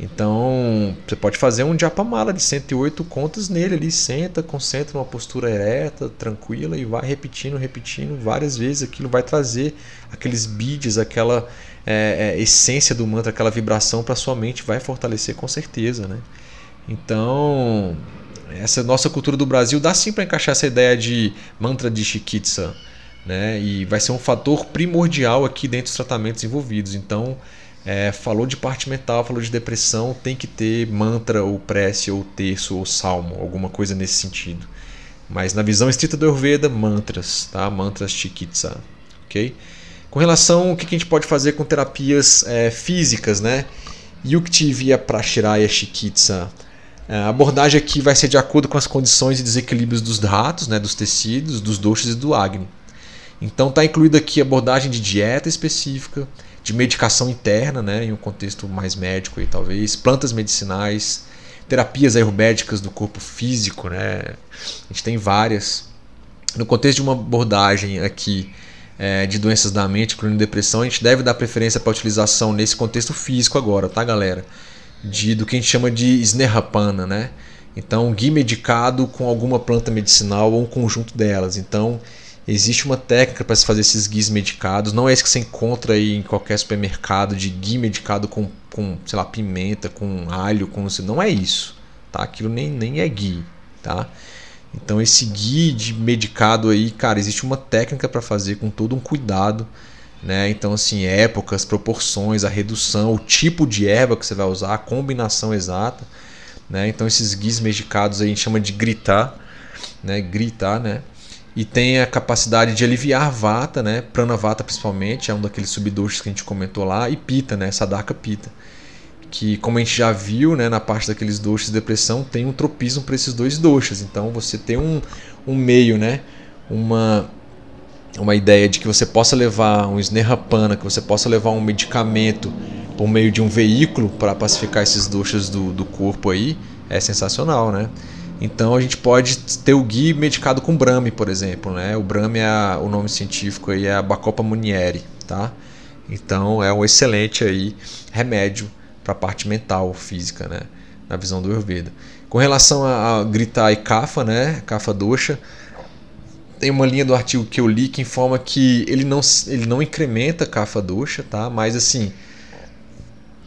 Então, você pode fazer um Japamala de 108 contas nele ali, senta, concentra numa postura ereta, tranquila e vai repetindo, repetindo várias vezes. Aquilo vai trazer aqueles beats, aquela é, é, essência do mantra, aquela vibração para sua mente, vai fortalecer com certeza, né? Então, essa nossa cultura do Brasil dá sim para encaixar essa ideia de mantra de Shikitsa né? E vai ser um fator primordial aqui dentro dos tratamentos envolvidos. Então, é, falou de parte mental, falou de depressão, tem que ter mantra ou prece ou terço ou salmo, alguma coisa nesse sentido. Mas na visão estrita do Ayurveda, mantras, tá? Mantras chikitsa, ok? Com relação ao que a gente pode fazer com terapias é, físicas, né? Yuktivya Prashiraya Chikitsa. É, a abordagem aqui vai ser de acordo com as condições e desequilíbrios dos ratos, né, dos tecidos, dos doxas e do Agni. Então está incluída aqui a abordagem de dieta específica, de medicação interna, né, em um contexto mais médico aí, talvez, plantas medicinais, terapias ayurvédicas do corpo físico, né? A gente tem várias. No contexto de uma abordagem aqui é, de doenças da mente, incluindo depressão, a gente deve dar preferência para a utilização nesse contexto físico agora, tá, galera? De, do que a gente chama de Snehapana, né? Então, gui medicado com alguma planta medicinal ou um conjunto delas. Então, existe uma técnica para se fazer esses guis medicados. Não é esse que você encontra aí em qualquer supermercado de gui medicado com, com sei lá, pimenta, com alho, com não é isso, tá? Aquilo nem, nem é gui, tá? Então esse guia medicado aí, cara, existe uma técnica para fazer com todo um cuidado, né? Então assim, épocas, proporções, a redução, o tipo de erva que você vai usar, a combinação exata, né? Então esses guias medicados aí a gente chama de gritar, né? Gritar, né? E tem a capacidade de aliviar vata, né? Prana vata principalmente, é um daqueles subdoshas que a gente comentou lá, e pita, né? Sadaka pita que, como a gente já viu né, na parte daqueles doxas de depressão, tem um tropismo para esses dois doxas. Então você tem um, um meio, né, uma, uma ideia de que você possa levar um snerapana, que você possa levar um medicamento por meio de um veículo para pacificar esses doxas do, do corpo aí, é sensacional, né? Então a gente pode ter o gui medicado com Brahmi, por exemplo, né? O Brahmi é o nome científico aí é a Bacopa munieri, tá? Então é um excelente aí remédio para a parte mental, física, né? na visão do Ayurveda. Com relação a, a gritar e kafa, né? Kafa dosha, tem uma linha do artigo que eu li que informa que ele não, ele não incrementa kafa dosha, tá? Mas assim,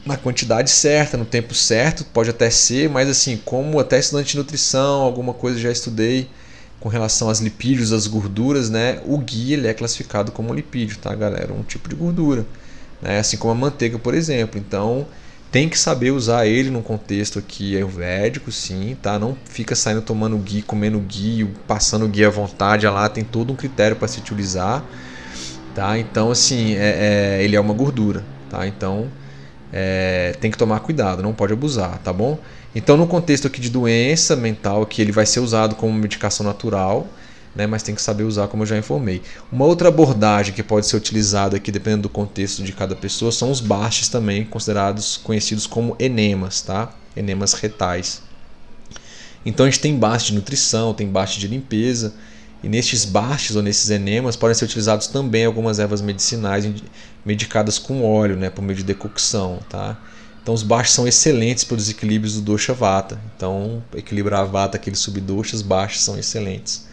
na quantidade certa, no tempo certo, pode até ser, mas assim, como até estudante de nutrição, alguma coisa já estudei com relação às lipídios, às gorduras, né? O ghee ele é classificado como lipídio, tá, galera? Um tipo de gordura, né? Assim como a manteiga, por exemplo. Então, tem que saber usar ele num contexto aqui ayurvédico, sim, tá? Não fica saindo tomando ghee, comendo ghee, passando ghee à vontade, lá tem todo um critério para se utilizar, tá? Então, assim, é, é, ele é uma gordura, tá? Então, é, tem que tomar cuidado, não pode abusar, tá bom? Então, no contexto aqui de doença mental, que ele vai ser usado como medicação natural, né, mas tem que saber usar, como eu já informei. Uma outra abordagem que pode ser utilizada aqui, dependendo do contexto de cada pessoa, são os bastes também, considerados conhecidos como enemas, tá? enemas retais. Então a gente tem baste de nutrição, tem baste de limpeza, e nestes bastes ou nesses enemas podem ser utilizados também algumas ervas medicinais medicadas com óleo, né, por meio de decocção, tá? Então os bastes são excelentes para os desequilíbrios do dosha vata. Então equilibrar a vata, aqueles subdoshas, bastes são excelentes.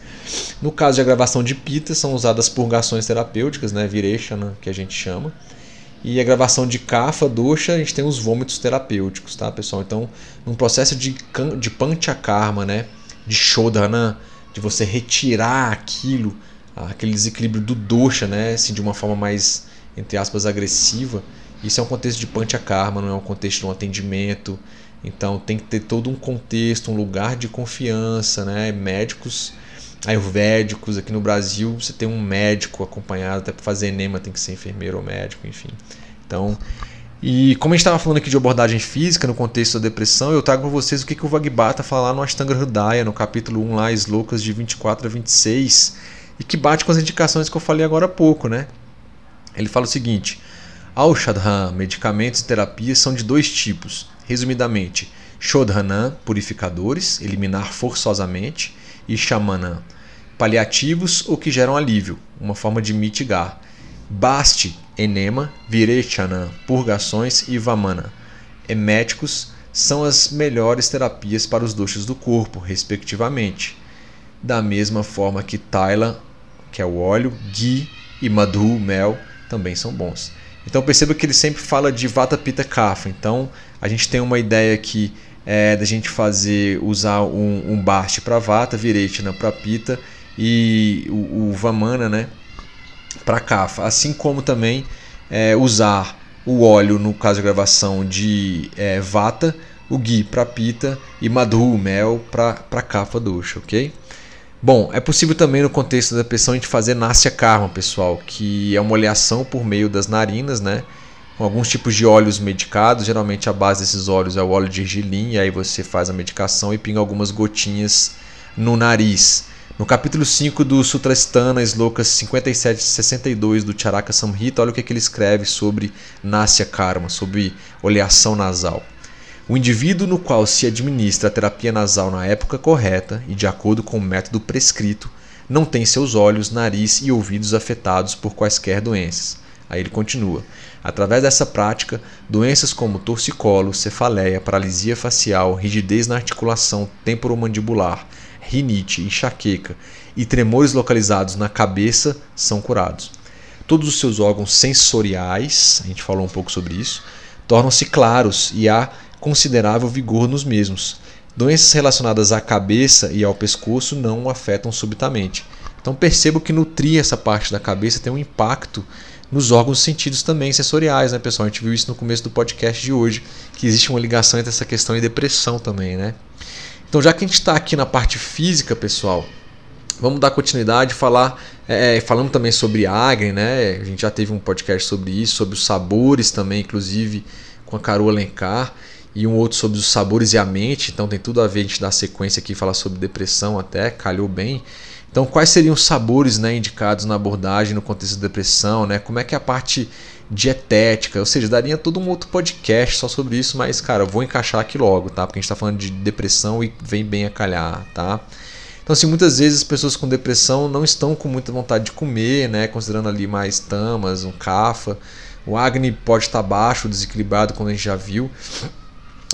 No caso de agravação de pita, são usadas purgações terapêuticas, né, vireshana, que a gente chama. E a gravação de kafa, dosha, a gente tem os vômitos terapêuticos, tá, pessoal? Então, num processo de, de panchakarma, né, de shodhana, de você retirar aquilo, aquele desequilíbrio do dosha, né, assim, de uma forma mais, entre aspas, agressiva, isso é um contexto de panchakarma, não é um contexto de um atendimento. Então, tem que ter todo um contexto, um lugar de confiança, né, médicos ayurvédicos aqui no Brasil, você tem um médico acompanhado, até para fazer enema tem que ser enfermeiro ou médico, enfim. Então, e como a gente estava falando aqui de abordagem física no contexto da depressão, eu trago para vocês o que, que o Vagbata fala lá no Ashtanga Hridaya, no capítulo 1 lá, Slokas de 24 a 26, e que bate com as indicações que eu falei agora há pouco, né? Ele fala o seguinte: Aushadha, medicamentos e terapias são de dois tipos. Resumidamente, Shodhana, purificadores, eliminar forçosamente, e Shamana, paliativos ou que geram alívio, uma forma de mitigar. Baste, enema, virechana, purgações e vamana, eméticos, são as melhores terapias para os doxos do corpo, respectivamente. Da mesma forma que Taila, que é o óleo, Ghee e Madhu, mel, também são bons. Então perceba que ele sempre fala de Vata Pitta Kapha. Então a gente tem uma ideia que é, da gente fazer usar um, um para vata, virechana para pita e o, o vamana, né, para kafa. Assim como também é, usar o óleo no caso de gravação de é, vata, o ghee para pita e madhu, mel para kafa dosha, ok? Bom, é possível também no contexto da depressão a gente fazer Nasya Karma, pessoal, que é uma oleação por meio das narinas, né? Com alguns tipos de óleos medicados, geralmente a base desses óleos é o óleo de gergelim, e aí você faz a medicação e pinga algumas gotinhas no nariz. No capítulo 5 do Sutrasthana, Slokas 57 e 62 do Charaka Samhita, olha o que, é que ele escreve sobre Nasya Karma, sobre oleação nasal. O indivíduo no qual se administra a terapia nasal na época correta e de acordo com o método prescrito não tem seus olhos, nariz e ouvidos afetados por quaisquer doenças. Aí ele continua. Através dessa prática, doenças como torcicolo, cefaleia, paralisia facial, rigidez na articulação temporomandibular, rinite, enxaqueca e tremores localizados na cabeça são curados. Todos os seus órgãos sensoriais, a gente falou um pouco sobre isso, tornam-se claros e há considerável vigor nos mesmos. Doenças relacionadas à cabeça e ao pescoço não o afetam subitamente. Então percebo que nutrir essa parte da cabeça tem um impacto nos órgãos sentidos também sensoriais, né, pessoal? A gente viu isso no começo do podcast de hoje, que existe uma ligação entre essa questão e depressão também, né? Então, já que a gente está aqui na parte física, pessoal, vamos dar continuidade falar é, falando também sobre Agri, né? A gente já teve um podcast sobre isso, sobre os sabores também, inclusive com a Carol Alencar e um outro sobre os sabores e a mente, então tem tudo a ver a gente dar sequência aqui falar sobre depressão até, calhou bem. Então, quais seriam os sabores né, indicados na abordagem no contexto da depressão? Né? Como é que é a parte dietética? Ou seja, daria todo um outro podcast só sobre isso, mas, cara, eu vou encaixar aqui logo, tá? Porque a gente está falando de depressão e vem bem a calhar, tá? Então, assim, muitas vezes as pessoas com depressão não estão com muita vontade de comer, né? Considerando ali mais tamas, um cafa. O Agni pode estar baixo, desequilibrado, como a gente já viu.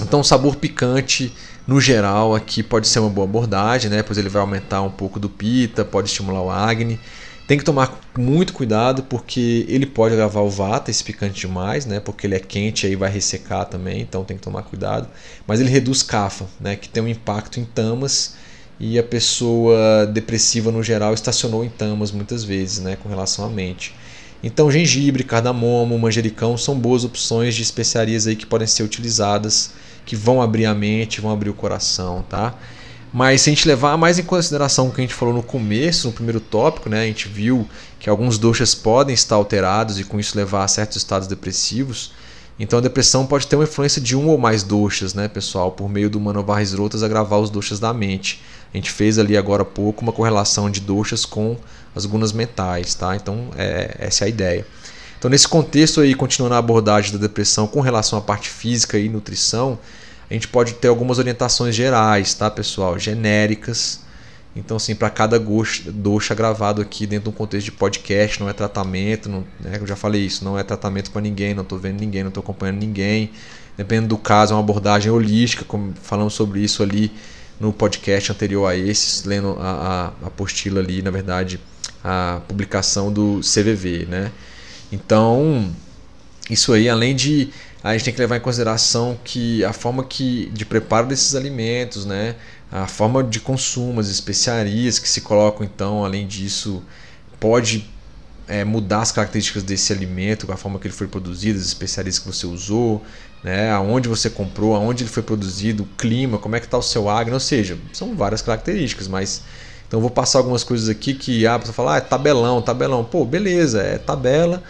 Então, sabor picante, no geral, aqui pode ser uma boa abordagem, né? Pois ele vai aumentar um pouco do pita, pode estimular o acne. Tem que tomar muito cuidado porque ele pode agravar o vata, esse picante demais, né? Porque ele é quente e aí vai ressecar também, então tem que tomar cuidado. Mas ele reduz cafa, né? Que tem um impacto em tamas e a pessoa depressiva no geral estacionou em tamas muitas vezes, né? Com relação à mente. Então, gengibre, cardamomo, manjericão são boas opções de especiarias aí que podem ser utilizadas que vão abrir a mente, vão abrir o coração, tá? Mas se a gente levar mais em consideração o que a gente falou no começo, no primeiro tópico, né, a gente viu que alguns doxas podem estar alterados e com isso levar a certos estados depressivos. Então a depressão pode ter uma influência de um ou mais doxas, né, pessoal, por meio do Manovarres Rotas agravar os doxas da mente. A gente fez ali agora há pouco uma correlação de doxas com as gunas mentais, tá? Então é, essa é a ideia. Então, nesse contexto aí, continuando a abordagem da depressão com relação à parte física e nutrição, a gente pode ter algumas orientações gerais, tá, pessoal? Genéricas. Então, assim, para cada doxa gravado aqui dentro de um contexto de podcast, não é tratamento, não, né, eu já falei isso, não é tratamento para ninguém, não estou vendo ninguém, não estou acompanhando ninguém. Dependendo do caso, é uma abordagem holística, como falamos sobre isso ali no podcast anterior a esse, lendo a, a apostila ali, na verdade, a publicação do CVV, né? Então, isso aí, além de a gente tem que levar em consideração que a forma que de preparo desses alimentos, né, a forma de consumo, as especiarias que se colocam, então, além disso, pode é, mudar as características desse alimento, a forma que ele foi produzido, as especiarias que você usou, né, aonde você comprou, aonde ele foi produzido, o clima, como é que está o seu agro, ou seja, são várias características, mas então vou passar algumas coisas aqui que a pessoa fala, ah, é tabelão, tabelão. Pô, beleza, é tabela,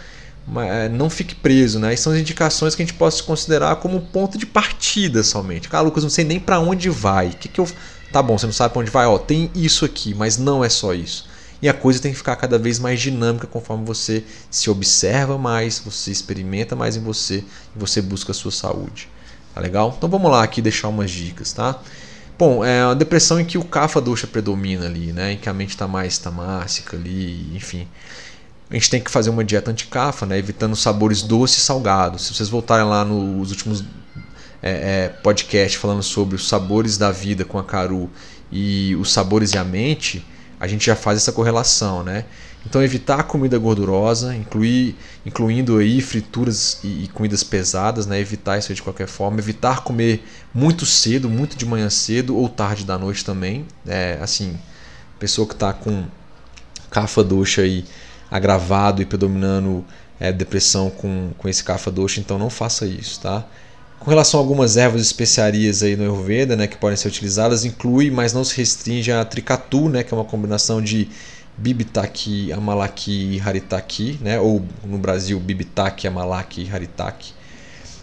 não fique preso, né? E são as indicações que a gente possa considerar como ponto de partida somente. Cara, Lucas, não sei nem para onde vai. Que, que eu. Tá bom, você não sabe para onde vai, ó, tem isso aqui, mas não é só isso. E a coisa tem que ficar cada vez mais dinâmica conforme você se observa mais, você experimenta mais em você e você busca a sua saúde. Tá legal? Então vamos lá aqui deixar umas dicas, tá? Bom, é uma depressão em que o kapha dosha predomina ali, né? Em que a mente está mais tamássica ali, enfim. A gente tem que fazer uma dieta anti-kapha, né? Evitando sabores doces e salgados. Se vocês voltarem lá nos últimos é, é, podcasts falando sobre os sabores da vida com a Caru e os sabores e a mente, a gente já faz essa correlação, né? Então evitar comida gordurosa, incluir, incluindo aí frituras e, e, comidas pesadas, né? evitar isso de qualquer forma, evitar comer muito cedo, muito de manhã cedo ou tarde da noite também. É, assim, pessoa que está com cafa doxa aí agravado e predominando é, depressão com, com esse cafa doxa, então não faça isso, tá? Com relação a algumas ervas e especiarias aí no Ayurveda, né, que podem ser utilizadas, inclui, mas não se restringe a tricatu, né, que é uma combinação de bibitaki, amalaki e haritaki, né, ou no Brasil bibitaki, amalaki e haritaki.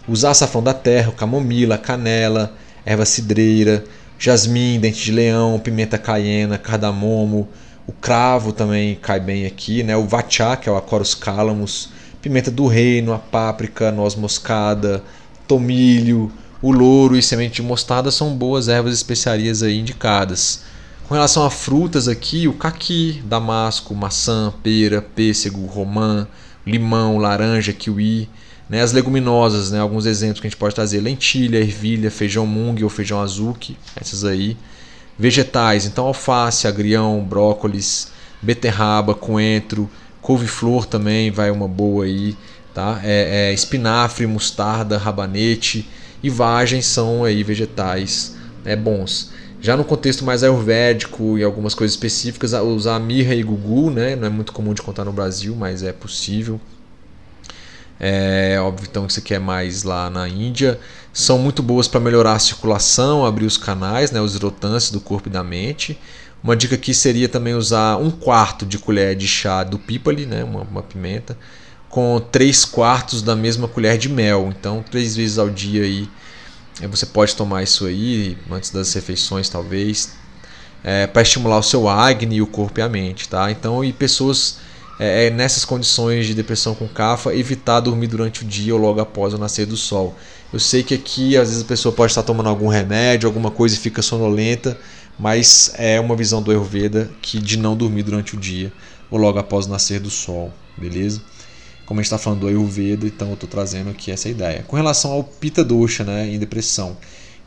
Usar açafrão da terra, camomila, canela, erva cidreira, jasmim, dente de leão, pimenta caiena, cardamomo, o cravo também cai bem aqui, né, o vachá, que é o acorus calamus, pimenta do reino, a páprica, noz moscada, tomilho, o louro e semente de mostarda são boas ervas especiarias aí indicadas. Com relação a frutas aqui, o caqui, damasco, maçã, pera, pêssego, romã, limão, laranja, kiwi, né, as leguminosas, né, alguns exemplos que a gente pode trazer: lentilha, ervilha, feijão mung ou feijão azuki, essas aí. Vegetais, então alface, agrião, brócolis, beterraba, coentro, couve-flor também vai uma boa aí tá? É, é, espinafre, mostarda, rabanete e vagem são aí vegetais é, bons. Já no contexto mais ayurvédico e algumas coisas específicas, usar mirra e gugu, né? não é muito comum de contar no Brasil, mas é possível. É óbvio então que você quer mais lá na Índia. São muito boas para melhorar a circulação, abrir os canais, né, os irritantes do corpo e da mente. Uma dica aqui seria também usar um quarto de colher de chá do pípali, né, uma, uma pimenta, com 3 quartos da mesma colher de mel. Então, três vezes ao dia aí você pode tomar isso aí antes das refeições, talvez, é, para estimular o seu Agni, o corpo e a mente, tá? Então, e pessoas é, é, nessas condições de depressão com cafa, evitar dormir durante o dia ou logo após o nascer do sol. Eu sei que aqui às vezes a pessoa pode estar tomando algum remédio, alguma coisa e fica sonolenta, mas é uma visão do Ayurveda que de não dormir durante o dia ou logo após o nascer do sol, beleza? como a gente está falando do Ayurveda, então eu estou trazendo aqui essa ideia. Com relação ao Pita Dosha, né, em depressão.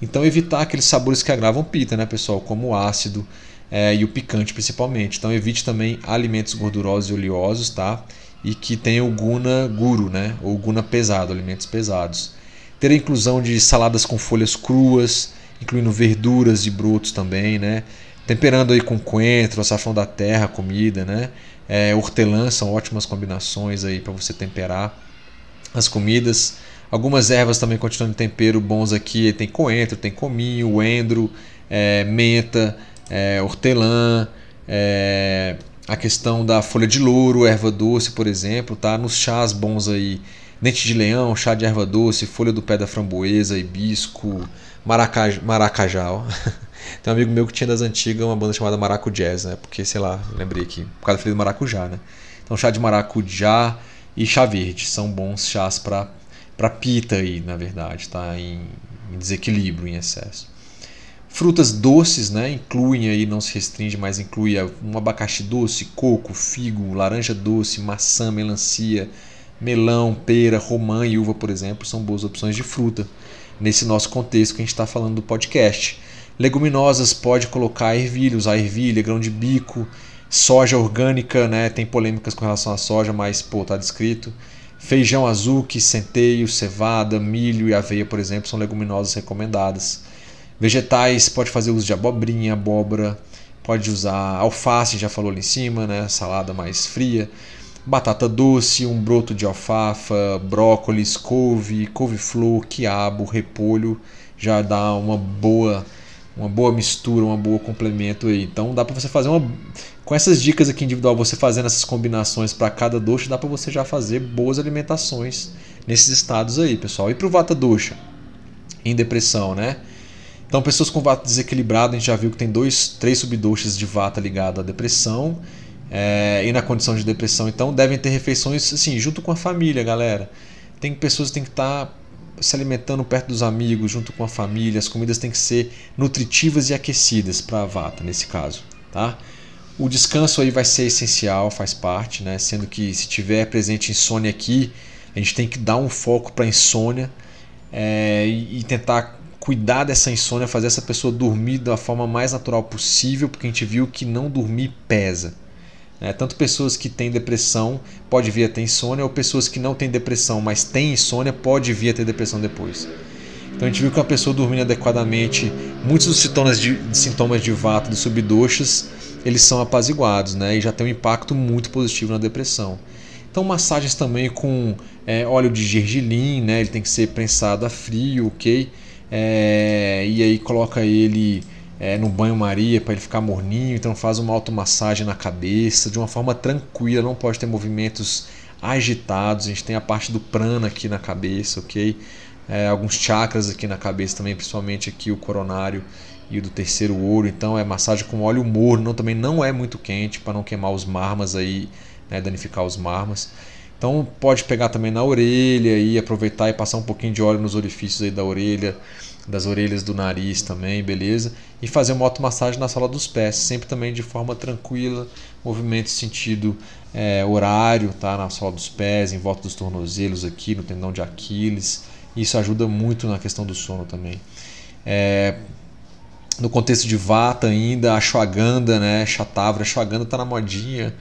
Então evitar aqueles sabores que agravam Pita, né, pessoal, como ácido é, e o picante principalmente. Então evite também alimentos gordurosos e oleosos, tá? E que tenham o guna guru, né, ou guna pesado, alimentos pesados. Ter a inclusão de saladas com folhas cruas, incluindo verduras e brotos também, né? Temperando aí com coentro, açafrão da terra, comida, né? É, hortelã são ótimas combinações aí para você temperar as comidas. Algumas ervas também continuando tempero bons aqui. Tem coentro, tem cominho, endro, é, menta, é, hortelã, é, a questão da folha de louro, erva doce, por exemplo, tá? Nos chás bons aí, dente de leão, chá de erva doce, folha do pé da framboesa, hibisco, maracajá, maracajá. Tem um amigo meu que tinha das antigas uma banda chamada Maracu Jazz, né? Porque, sei lá, lembrei aqui, por causa do maracujá, né? Então, chá de maracujá e chá verde são bons chás para para pita aí, na verdade, tá? Em, em, desequilíbrio, em excesso. Frutas doces, né? Incluem aí, não se restringe, mas inclui um abacaxi doce, coco, figo, laranja doce, maçã, melancia, melão, pera, romã e uva, por exemplo, são boas opções de fruta nesse nosso contexto que a gente está falando do podcast. Leguminosas pode colocar ervilha, usar ervilha, grão de bico, soja orgânica, né? Tem polêmicas com relação à soja, mas pô, tá descrito. Feijão azuki, centeio, cevada, milho e aveia, por exemplo, são leguminosas recomendadas. Vegetais pode fazer uso de abobrinha, abóbora, pode usar alface, já falou ali em cima, né? Salada mais fria. Batata doce, um broto de alfafa, brócolis, couve, couve-flor, quiabo, repolho, já dá uma boa uma boa mistura, um bom complemento aí. Então dá para você fazer uma com essas dicas aqui individual, você fazendo essas combinações para cada doce, dá para você já fazer boas alimentações nesses estados aí, pessoal. E para o vata dosha em depressão, né? Então, pessoas com vata desequilibrado, a gente já viu que tem dois, três subdoshas de vata ligado à depressão. É, e na condição de depressão, então, devem ter refeições assim, junto com a família, galera. Tem pessoas que têm que estar tá se alimentando perto dos amigos, junto com a família. As comidas têm que ser nutritivas e aquecidas para a vata, nesse caso. Tá? O descanso aí vai ser essencial, faz parte, né? sendo que se tiver presente insônia aqui, a gente tem que dar um foco para a insônia é, e tentar cuidar dessa insônia, fazer essa pessoa dormir da forma mais natural possível, porque a gente viu que não dormir pesa. É, tanto pessoas que têm depressão pode vir a ter insônia, ou pessoas que não têm depressão, mas têm insônia, pode vir a ter depressão depois. Então a gente viu que uma pessoa dormindo adequadamente, muitos dos sintomas de, sintomas de vata, dos subdoxas, eles são apaziguados, né? E já tem um impacto muito positivo na depressão. Então massagens também com é, óleo de gergelim, né? Ele tem que ser prensado a frio, ok? É, e aí coloca ele é, no banho-maria para ele ficar morninho. Então faz uma automassagem na cabeça de uma forma tranquila, não pode ter movimentos agitados. A gente tem a parte do prana aqui na cabeça, ok? É, alguns chakras aqui na cabeça também, principalmente aqui o coronário e o do terceiro olho. Então é massagem com óleo morno, não, também não é muito quente para não queimar os marmas aí, né, danificar os marmas. Então pode pegar também na orelha e aproveitar e passar um pouquinho de óleo nos orifícios aí da orelha, das orelhas do nariz também, beleza? E fazer uma automassagem na sola dos pés, sempre também de forma tranquila, movimento sentido é, horário, tá? Na sola dos pés, em volta dos tornozelos aqui, no tendão de Aquiles. Isso ajuda muito na questão do sono também. É, no contexto de Vata ainda, a Ashwagandha, né? Shatavra, Ashwagandha está na modinha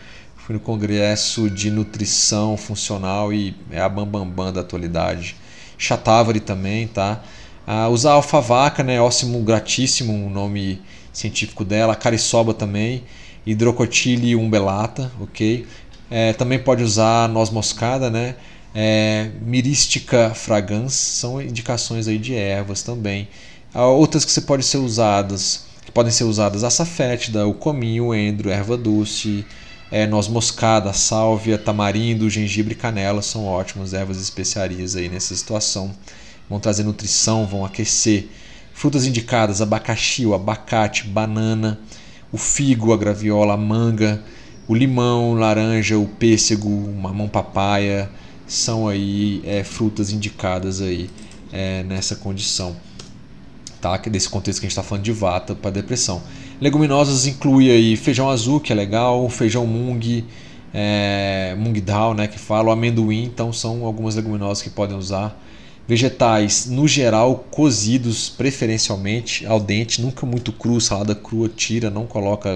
fui no congresso de nutrição funcional e é a bambambam bam, bam da atualidade. Chatavari também, tá? Ah, usar alfavaca, né? Óssimo gratíssimo, o nome científico dela. Cariçoba também. Hidrocotile umbelata, ok? É, também pode usar noz moscada, né? É, mirística fragans são indicações aí de ervas também. Há outras que você pode ser usadas, que podem ser usadas a o cominho, o endro, erva doce, é, noz moscada, sálvia, tamarindo, gengibre e canela são ótimas ervas especiarias aí nessa situação. Vão trazer nutrição, vão aquecer. Frutas indicadas: abacaxi, o abacate, banana, o figo, a graviola, a manga, o limão, laranja, o pêssego, o mamão papaya são aí é, frutas indicadas aí é, nessa condição, tá? Desse contexto que a gente está falando de vata para depressão. Leguminosas inclui aí feijão azul, que é legal, feijão mung, é, mung dal, né, que fala, amendoim, então são algumas leguminosas que podem usar. Vegetais, no geral, cozidos preferencialmente ao dente, nunca muito cru, salada crua tira, não coloca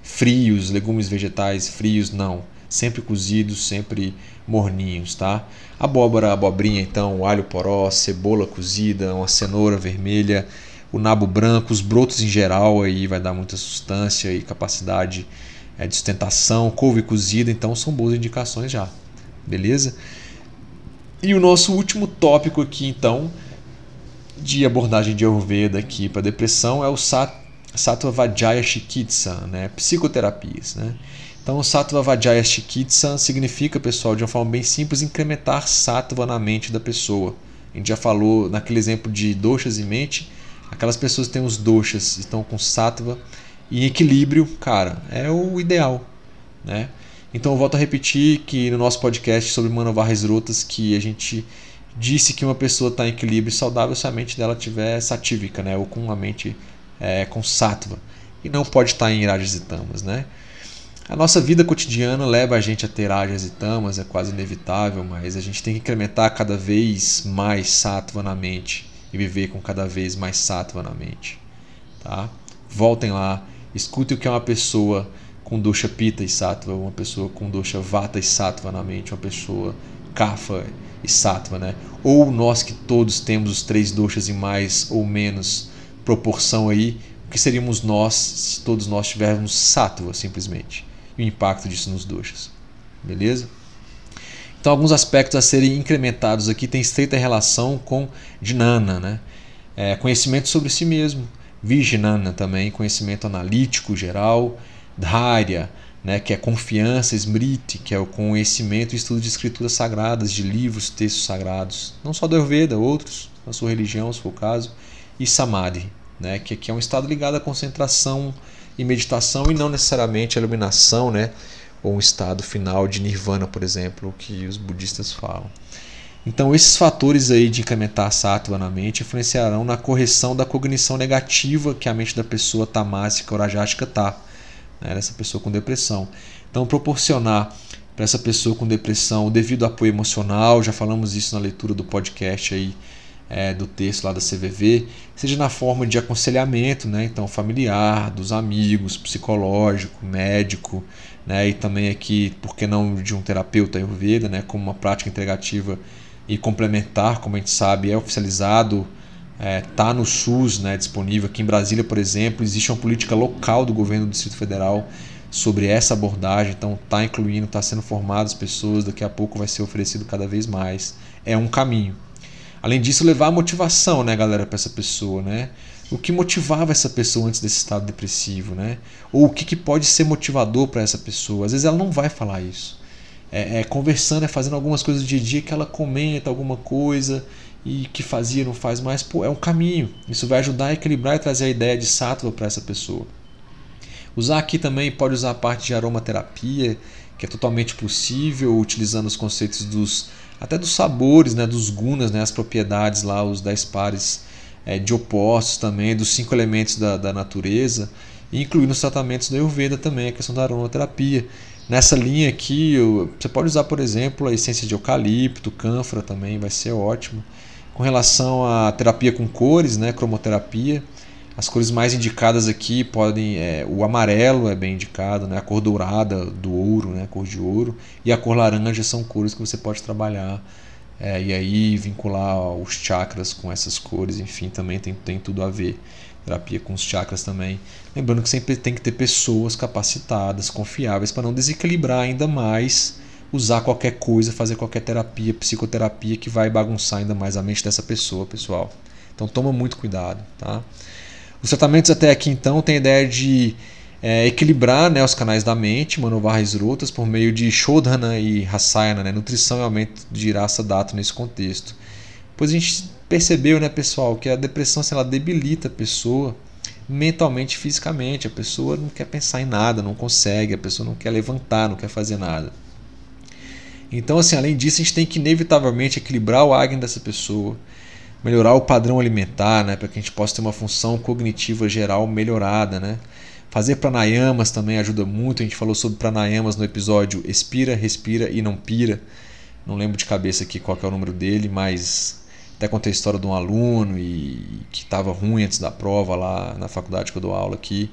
frios, legumes vegetais frios, não. Sempre cozidos, sempre morninhos, tá? Abóbora, abobrinha, então, alho poró, cebola cozida, uma cenoura vermelha, o nabo branco, os brotos em geral aí vai dar muita substância e capacidade é, de sustentação, couve cozida, então são boas indicações já, beleza? E o nosso último tópico aqui então de abordagem de Ayurveda aqui para depressão é o Sat Sattva Vajaya Chikitsa, né? psicoterapias. Né? Então, Sattva Vajaya Chikitsa significa, pessoal, de uma forma bem simples, incrementar sattva na mente da pessoa. A gente já falou naquele exemplo de doshas e mente, Aquelas pessoas que têm os doshas, estão com sattva em equilíbrio, cara, é o ideal, né? Então eu volto a repetir que no nosso podcast sobre Manovarras Rotas que a gente disse que uma pessoa está em equilíbrio saudável se a mente dela tiver satívica, né? Ou com uma mente é, com sattva. E não pode estar tá em irajas e tamas, né? A nossa vida cotidiana leva a gente a ter irajas e tamas, é quase inevitável, mas a gente tem que incrementar cada vez mais sattva na mente e viver com cada vez mais sattva na mente. Tá? Voltem lá, escutem o que é uma pessoa com dosha pita e sattva, uma pessoa com dosha vata e sattva na mente, uma pessoa kapha e sattva, né? Ou nós que todos temos os três doshas em mais ou menos proporção aí, o que seríamos nós se todos nós tivéssemos sattva simplesmente? E o impacto disso nos doshas. Beleza? Então, alguns aspectos a serem incrementados aqui. Têm estreita relação com Jnana, né? É, conhecimento sobre si mesmo, Vijnana também, conhecimento analítico geral, Dharya, né, que é confiança, Smriti, que é o conhecimento e estudo de escrituras sagradas, de livros, textos sagrados, não só do Ayurveda, outros, na sua religião, se for o caso, e Samadhi, né, que aqui é um estado ligado à concentração e meditação e não necessariamente à iluminação, né, ou um estado final de nirvana, por exemplo, que os budistas falam. Então, esses fatores aí de incrementar sattva na mente influenciarão na correção da cognição negativa que a mente da pessoa tamásica ou rajática está, né, dessa pessoa com depressão. Então, proporcionar para essa pessoa com depressão o devido apoio emocional, já falamos isso na leitura do podcast aí é, do texto lá da CVV, seja na forma de aconselhamento, né, então familiar, dos amigos, psicológico, médico, né, e também aqui, por que não de um terapeuta Ayurveda, né, como uma prática integrativa e complementar, como a gente sabe, é oficializado, está é, no SUS né, disponível. Aqui em Brasília, por exemplo, existe uma política local do governo do Distrito Federal sobre essa abordagem, então está incluindo, está sendo formado as pessoas, daqui a pouco vai ser oferecido cada vez mais. É um caminho. Além disso, levar a motivação, né, galera, para essa pessoa, né? O que motivava essa pessoa antes desse estado depressivo, né? Ou o que, que pode ser motivador para essa pessoa? Às vezes ela não vai falar isso. É, é, conversando, é fazendo algumas coisas do dia a dia que ela comenta alguma coisa e que fazia, não faz mais. Pô, é um caminho. Isso vai ajudar a equilibrar e trazer a ideia de sátiva para essa pessoa. Usar aqui também pode usar a parte de aromaterapia, que é totalmente possível, utilizando os conceitos dos até dos sabores, né, dos gunas, né, as propriedades lá, os 10 pares é, de opostos também, dos cinco elementos da, da natureza, incluindo os tratamentos da Ayurveda também, a questão da aromaterapia. Nessa linha aqui, você pode usar, por exemplo, a essência de eucalipto, cânfora também, vai ser ótimo. Com relação à terapia com cores, né, cromoterapia, as cores mais indicadas aqui podem. É, o amarelo é bem indicado, né? a cor dourada do ouro, né? a cor de ouro, e a cor laranja são cores que você pode trabalhar. É, e aí vincular os chakras com essas cores, enfim, também tem, tem tudo a ver. Terapia com os chakras também. Lembrando que sempre tem que ter pessoas capacitadas, confiáveis, para não desequilibrar ainda mais, usar qualquer coisa, fazer qualquer terapia, psicoterapia que vai bagunçar ainda mais a mente dessa pessoa, pessoal. Então toma muito cuidado, tá? Os tratamentos até aqui então têm a ideia de é, equilibrar né, os canais da mente, manovar as rotas por meio de Shodhana e Rasayana, né, nutrição e aumento de raça dato nesse contexto. Pois a gente percebeu, né, pessoal, que a depressão assim, ela debilita a pessoa mentalmente e fisicamente. A pessoa não quer pensar em nada, não consegue, a pessoa não quer levantar, não quer fazer nada. Então, assim, além disso, a gente tem que inevitavelmente equilibrar o Agni dessa pessoa melhorar o padrão alimentar, né, para que a gente possa ter uma função cognitiva geral melhorada, né? Fazer pranayamas também ajuda muito. A gente falou sobre pranayamas no episódio Expira, Respira e Não Pira. Não lembro de cabeça aqui qual é o número dele, mas até contei a história de um aluno e que estava ruim antes da prova lá na faculdade que eu dou aula aqui.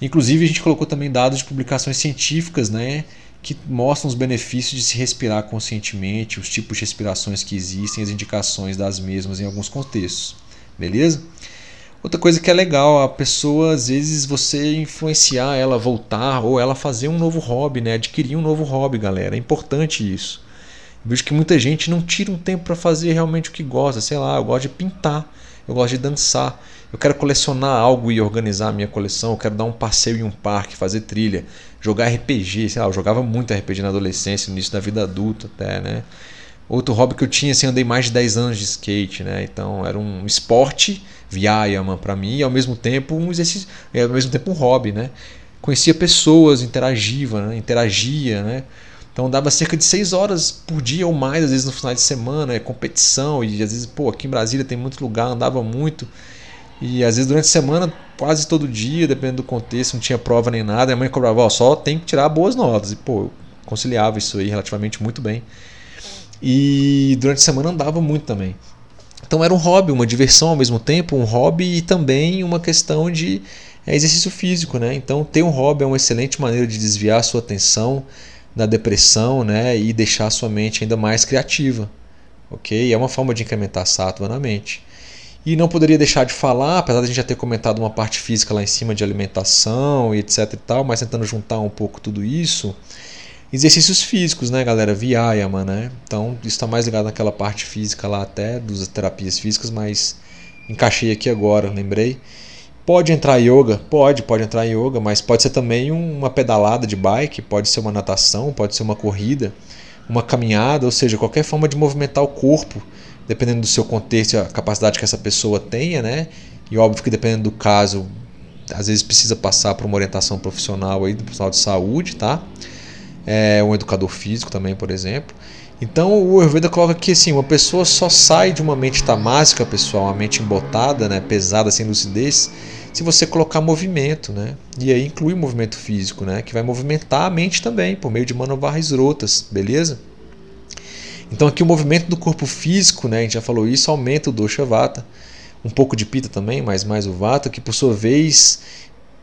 Inclusive a gente colocou também dados de publicações científicas, né, que mostram os benefícios de se respirar conscientemente, os tipos de respirações que existem, as indicações das mesmas em alguns contextos. Beleza? Outra coisa que é legal, a pessoa, às vezes, você influenciar ela a voltar ou ela fazer um novo hobby, né? adquirir um novo hobby, galera. É importante isso. Eu vejo que muita gente não tira um tempo para fazer realmente o que gosta. Sei lá, eu gosto de pintar, eu gosto de dançar, eu quero colecionar algo e organizar a minha coleção, eu quero dar um passeio em um parque, fazer trilha, jogar RPG, sei lá, eu jogava muito RPG na adolescência, no início da vida adulta até, né? Outro hobby que eu tinha, assim, andei mais de 10 anos de skate, né? Então era um esporte, Vyayama para mim, e ao mesmo tempo um exercício, e ao mesmo tempo um hobby, né? Conhecia pessoas, interagia, né? interagia, né? Então dava cerca de 6 horas por dia ou mais, às vezes no final de semana, é competição, e às vezes, pô, aqui em Brasília tem muito lugar, andava muito. E às vezes durante a semana, quase todo dia, dependendo do contexto, não tinha prova nem nada. A mãe cobrava, ó, só tem que tirar boas notas. E pô, eu conciliava isso aí relativamente muito bem. E durante a semana andava muito também. Então era um hobby, uma diversão ao mesmo tempo, um hobby e também uma questão de é, exercício físico, né? Então ter um hobby é uma excelente maneira de desviar a sua atenção da depressão, né? E deixar a sua mente ainda mais criativa, ok? É uma forma de incrementar a sátua na mente. E não poderia deixar de falar, apesar de a gente já ter comentado uma parte física lá em cima de alimentação e etc e tal, mas tentando juntar um pouco tudo isso. Exercícios físicos, né, galera? Vyayama, né? Então, isso está mais ligado naquela parte física lá até, das terapias físicas, mas encaixei aqui agora, lembrei. Pode entrar yoga? Pode, pode entrar yoga, mas pode ser também uma pedalada de bike, pode ser uma natação, pode ser uma corrida, uma caminhada, ou seja, qualquer forma de movimentar o corpo dependendo do seu contexto e a capacidade que essa pessoa tenha, né? E óbvio que dependendo do caso, às vezes precisa passar por uma orientação profissional aí do profissional de saúde, tá? É, um educador físico também, por exemplo. Então o Ayurveda coloca que assim, uma pessoa só sai de uma mente tamásica, pessoal, uma mente embotada, né, pesada, sem lucidez, se você colocar movimento, né? E aí inclui movimento físico, né, que vai movimentar a mente também por meio de manovarras rotas, beleza? Então aqui o movimento do corpo físico, né, a gente já falou isso, aumenta o dosha vata, um pouco de pita também, mas mais o vata, que por sua vez,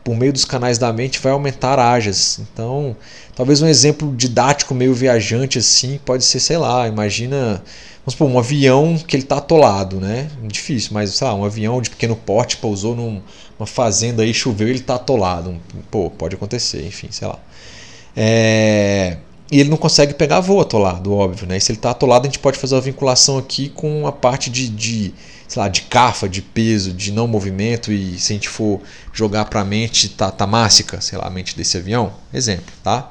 por meio dos canais da mente, vai aumentar ajas. Então, talvez um exemplo didático meio viajante assim, pode ser, sei lá, imagina Vamos supor, um avião que ele está atolado, né? Difícil, mas sei lá, um avião de pequeno porte pousou numa fazenda aí, choveu ele está atolado. Pô, pode acontecer, enfim, sei lá. É... E ele não consegue pegar voo atolado, óbvio, né? E se ele está atolado, a gente pode fazer uma vinculação aqui com a parte de, de sei lá, de cafa, de peso, de não movimento e se a gente for jogar para a mente tamássica, sei lá, a mente desse avião, exemplo, tá?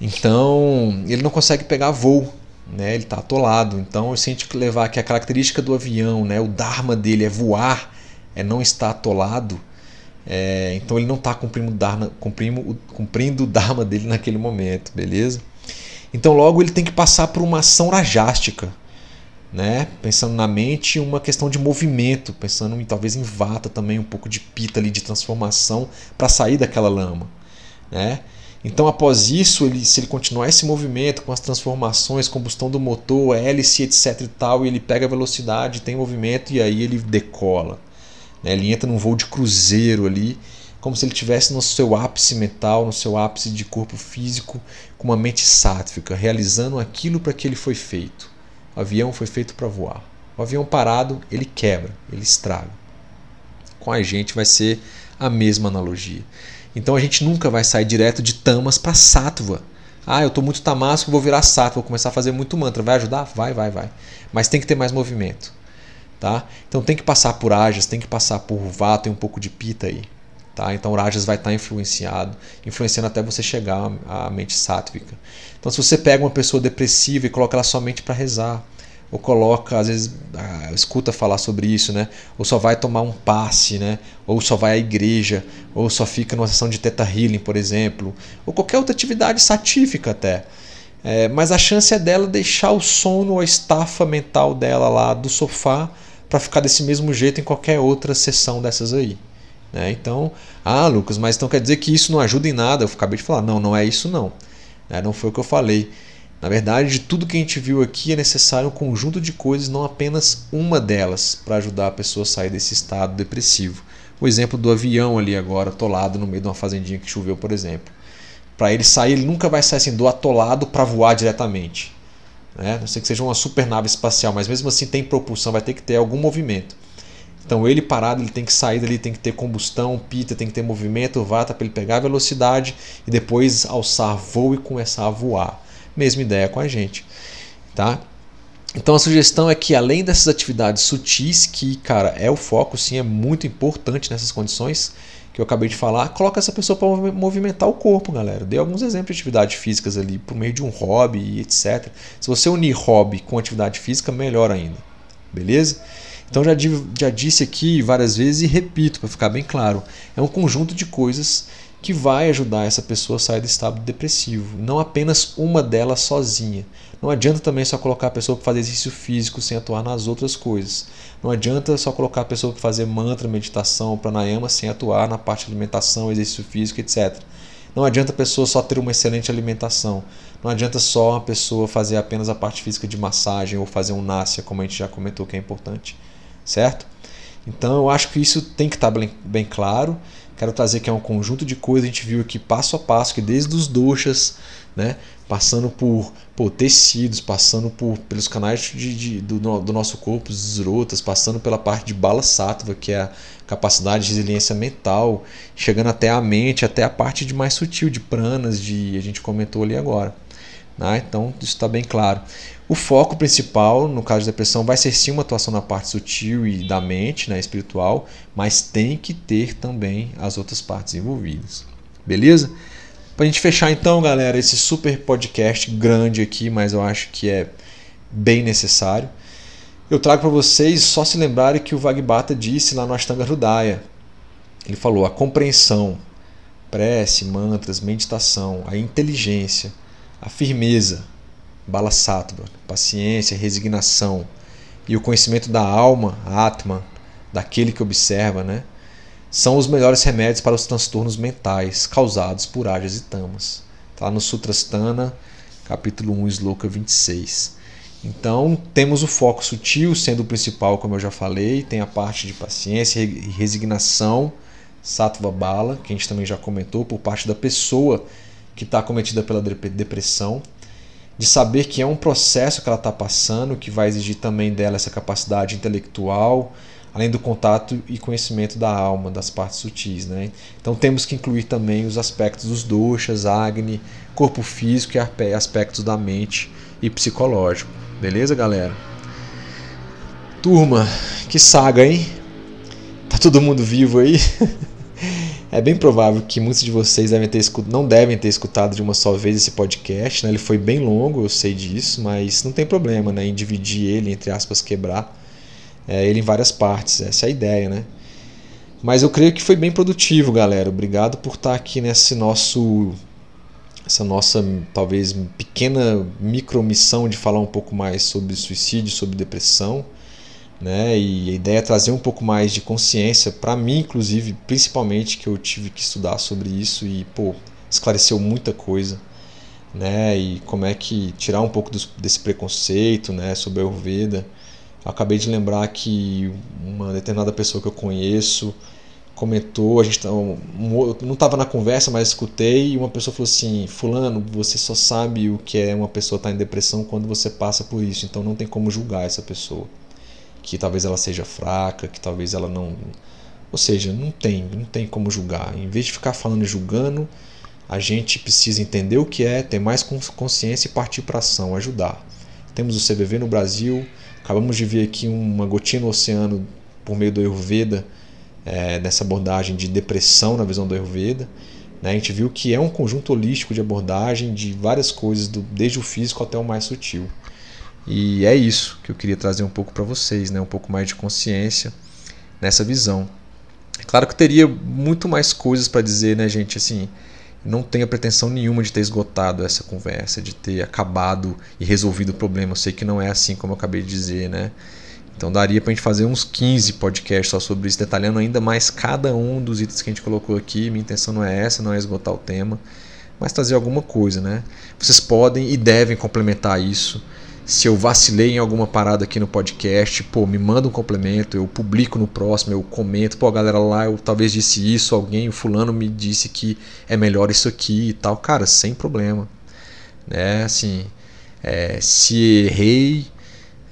Então, ele não consegue pegar voo né? Ele está atolado. Então, se a gente levar que a característica do avião, né? O dharma dele é voar, é não estar atolado. É, então ele não está cumprindo, dharma, cumprindo, cumprindo o dharma dele naquele momento, beleza? Então logo ele tem que passar por uma ação rajástica, né? Pensando na mente, uma questão de movimento, pensando em, talvez em vata também, um pouco de pita ali de transformação para sair daquela lama, né? Então, após isso, ele, se ele continuar esse movimento com as transformações, combustão do motor, hélice, etc e tal, e ele pega velocidade, tem movimento e aí ele decola. Né? Ele entra num voo de cruzeiro ali, como se ele estivesse no seu ápice mental, no seu ápice de corpo físico, com uma mente sátvica, realizando aquilo para que ele foi feito. O avião foi feito para voar. O avião parado, ele quebra, ele estraga. Com a gente vai ser a mesma analogia. Então a gente nunca vai sair direto de tamas para sattva. Ah, eu estou muito tamasco, vou virar sattva, vou começar a fazer muito mantra. Vai ajudar? Vai, vai, vai. Mas tem que ter mais movimento. Tá? Então tem que passar por ajas, tem que passar por vata e um pouco de pita aí. Tá? Então o rajas vai estar influenciado, influenciando até você chegar à mente sátvica. Então se você pega uma pessoa depressiva e coloca ela somente para rezar, ou coloca, às vezes, ah, escuta falar sobre isso, né? Ou só vai tomar um passe, né? Ou só vai à igreja, ou só fica numa sessão de teta healing, por exemplo, ou qualquer outra atividade satífica até. É, mas a chance é dela deixar o sono ou a estafa mental dela lá do sofá para ficar desse mesmo jeito em qualquer outra sessão dessas aí. Né? Então, ah, Lucas, mas então quer dizer que isso não ajuda em nada? Eu acabei de falar, não, não é isso não. Né? Não foi o que eu falei. Na verdade, de tudo que a gente viu aqui é necessário um conjunto de coisas, não apenas uma delas, para ajudar a pessoa a sair desse estado depressivo. O exemplo do avião ali agora, atolado no meio de uma fazendinha que choveu, por exemplo. Para ele sair, ele nunca vai sair assim do atolado para voar diretamente. Né? Não sei que seja uma super nave espacial, mas mesmo assim tem propulsão, vai ter que ter algum movimento. Então ele parado, ele tem que sair dali, tem que ter combustão, pita, tem que ter movimento, vata para ele pegar a velocidade e depois alçar voo e começar a voar. Mesma ideia com a gente, tá? Então a sugestão é que além dessas atividades sutis, que cara é o foco, sim, é muito importante nessas condições que eu acabei de falar, coloca essa pessoa para movimentar o corpo, galera. Dei alguns exemplos de atividades físicas ali por meio de um hobby e etc. Se você unir hobby com atividade física, melhor ainda. Beleza? Então já, já disse aqui várias vezes e repito para ficar bem claro, é um conjunto de coisas que vai ajudar essa pessoa a sair do estado depressivo, não apenas uma delas sozinha. Não adianta também só colocar a pessoa para fazer exercício físico sem atuar nas outras coisas. Não adianta só colocar a pessoa para fazer mantra, meditação, pranayama sem atuar na parte de alimentação, exercício físico, etc. Não adianta a pessoa só ter uma excelente alimentação. Não adianta só a pessoa fazer apenas a parte física de massagem ou fazer um nasya, como a gente já comentou que é importante. Certo? Então eu acho que isso tem que estar bem, bem claro. Quero trazer que é um conjunto de coisas, a gente viu aqui passo a passo, que desde os doxas, né, passando por, por tecidos, passando por, pelos canais de, de do, do, nosso corpo, os rotas, passando pela parte de bala sattva, que é a capacidade de resiliência mental, chegando até a mente, até a parte de mais sutil, de pranas, de a gente comentou ali agora. Né? Então isso está bem claro. O foco principal, no caso de depressão, vai ser sim uma atuação na parte sutil e da mente, né, espiritual, mas tem que ter também as outras partes envolvidas. Beleza? Para a gente fechar então, galera, esse super podcast grande aqui, mas eu acho que é bem necessário. Eu trago para vocês só se lembrarem que o Vagbata disse lá no Ashtanga Hridaya. Ele falou a compreensão, prece, mantras, meditação, a inteligência, a firmeza, bala sattva, paciência, resignação e o conhecimento da alma, atma, daquele que observa, né, são os melhores remédios para os transtornos mentais causados por ágias e tamas. Está no Sutrastana, capítulo 1, sloka 26. Então, temos o foco sutil sendo o principal, como eu já falei, tem a parte de paciência e resignação, sattva bala, que a gente também já comentou, por parte da pessoa que está cometida pela depressão de saber que é um processo que ela está passando, que vai exigir também dela essa capacidade intelectual, além do contato e conhecimento da alma, das partes sutis. Né? Então temos que incluir também os aspectos dos doshas, agni, corpo físico e aspectos da mente e psicológico. Beleza, galera? Turma, que saga, hein? Tá todo mundo vivo aí? É bem provável que muitos de vocês devem ter não devem ter escutado de uma só vez esse podcast. Né? Ele foi bem longo, eu sei disso, mas não tem problema né? em dividir ele, entre aspas, quebrar é, ele em várias partes. Essa é a ideia, né? Mas eu creio que foi bem produtivo, galera. Obrigado por estar aqui nesse nosso essa nossa talvez pequena micromissão de falar um pouco mais sobre suicídio, sobre depressão né? E a ideia é trazer um pouco mais de consciência para mim, inclusive, principalmente que eu tive que estudar sobre isso e pô, esclareceu muita coisa, né? E como é que tirar um pouco desse preconceito, né, sobre a Ayurveda. Eu acabei de lembrar que uma determinada pessoa que eu conheço comentou, a gente tá, não estava na conversa, mas escutei e uma pessoa falou assim: "Fulano, você só sabe o que é uma pessoa estar tá em depressão quando você passa por isso, então não tem como julgar essa pessoa" que talvez ela seja fraca, que talvez ela não. Ou seja, não tem, não tem como julgar. Em vez de ficar falando e julgando, a gente precisa entender o que é, ter mais consciência e partir para ação, ajudar. Temos o CVV no Brasil, acabamos de ver aqui uma gotinha no oceano por meio do Ayurveda, é, nessa abordagem de depressão na visão do Ayurveda. Né? A gente viu que é um conjunto holístico de abordagem de várias coisas, do, desde o físico até o mais sutil. E é isso que eu queria trazer um pouco para vocês, né? um pouco mais de consciência nessa visão. É claro que eu teria muito mais coisas para dizer, né, gente? Assim, não tenho pretensão nenhuma de ter esgotado essa conversa, de ter acabado e resolvido o problema. Eu sei que não é assim como eu acabei de dizer, né? Então daria para a gente fazer uns 15 podcasts só sobre isso, detalhando ainda mais cada um dos itens que a gente colocou aqui. Minha intenção não é essa, não é esgotar o tema, mas trazer alguma coisa, né? Vocês podem e devem complementar isso se eu vacilei em alguma parada aqui no podcast, pô, me manda um complemento, eu publico no próximo, eu comento, pô, galera lá, eu talvez disse isso, alguém, o fulano me disse que é melhor isso aqui e tal, cara, sem problema, né, assim, é, se errei,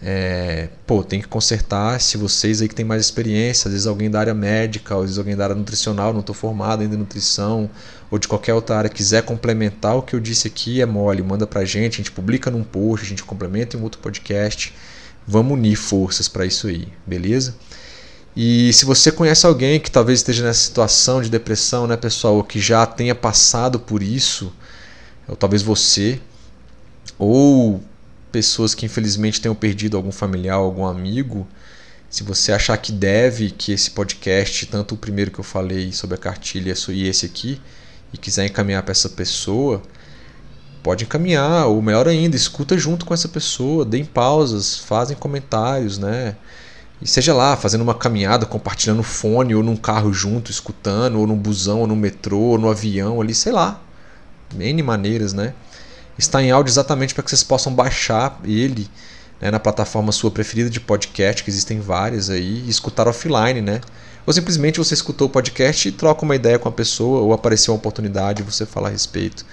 é, pô, tem que consertar. Se vocês aí que tem mais experiência, às vezes alguém da área médica, às vezes alguém da área nutricional, não estou formado ainda em nutrição, ou de qualquer outra área quiser complementar o que eu disse aqui, é mole, manda pra gente, a gente publica num post, a gente complementa em outro podcast. Vamos unir forças para isso aí, beleza? E se você conhece alguém que talvez esteja nessa situação de depressão, né, pessoal, ou que já tenha passado por isso, ou talvez você, ou pessoas que infelizmente tenham perdido algum familiar, algum amigo, se você achar que deve que esse podcast, tanto o primeiro que eu falei sobre a cartilha e esse aqui, e quiser encaminhar para essa pessoa, pode encaminhar, ou melhor ainda, escuta junto com essa pessoa, deem pausas, fazem comentários, né? E seja lá, fazendo uma caminhada, compartilhando fone, ou num carro junto, escutando, ou num busão, ou no metrô, ou no avião ali, sei lá. N maneiras, né? Está em áudio exatamente para que vocês possam baixar ele né, na plataforma sua preferida de podcast, que existem várias aí, e escutar offline, né? Ou simplesmente você escutou o podcast e troca uma ideia com a pessoa, ou apareceu uma oportunidade e você fala a respeito.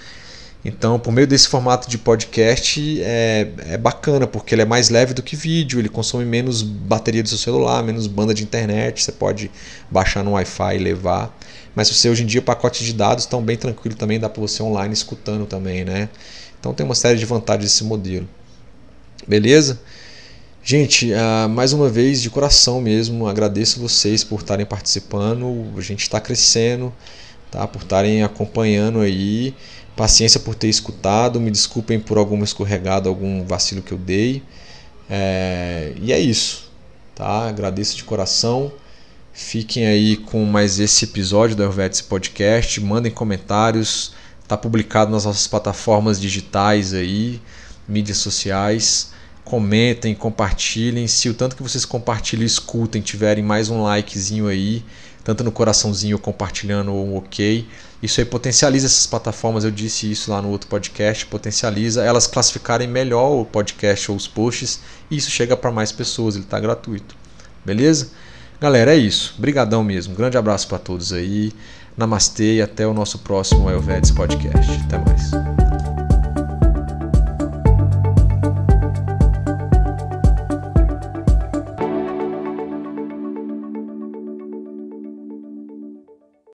Então, por meio desse formato de podcast, é, é bacana, porque ele é mais leve do que vídeo, ele consome menos bateria do seu celular, menos banda de internet, você pode baixar no Wi-Fi e levar. Mas você hoje em dia pacotes de dados estão bem tranquilo também, dá para você online escutando também, né? Então tem uma série de vantagens desse modelo. Beleza? Gente, uh, mais uma vez, de coração mesmo, agradeço vocês por estarem participando. A gente está crescendo, tá? por estarem acompanhando aí. Paciência por ter escutado. Me desculpem por alguma escorregada, algum vacilo que eu dei. É, e é isso. Tá? Agradeço de coração. Fiquem aí com mais esse episódio do Helvetice Podcast. Mandem comentários. Está publicado nas nossas plataformas digitais aí, mídias sociais. Comentem, compartilhem. Se o tanto que vocês compartilham e escutem tiverem mais um likezinho aí, tanto no coraçãozinho compartilhando ou um ok, isso aí potencializa essas plataformas. Eu disse isso lá no outro podcast, potencializa elas classificarem melhor o podcast ou os posts e isso chega para mais pessoas, ele está gratuito. Beleza? Galera, é isso. Brigadão mesmo. Grande abraço para todos aí. Namastê e até o nosso próximo Ayurvedics Podcast. Até mais.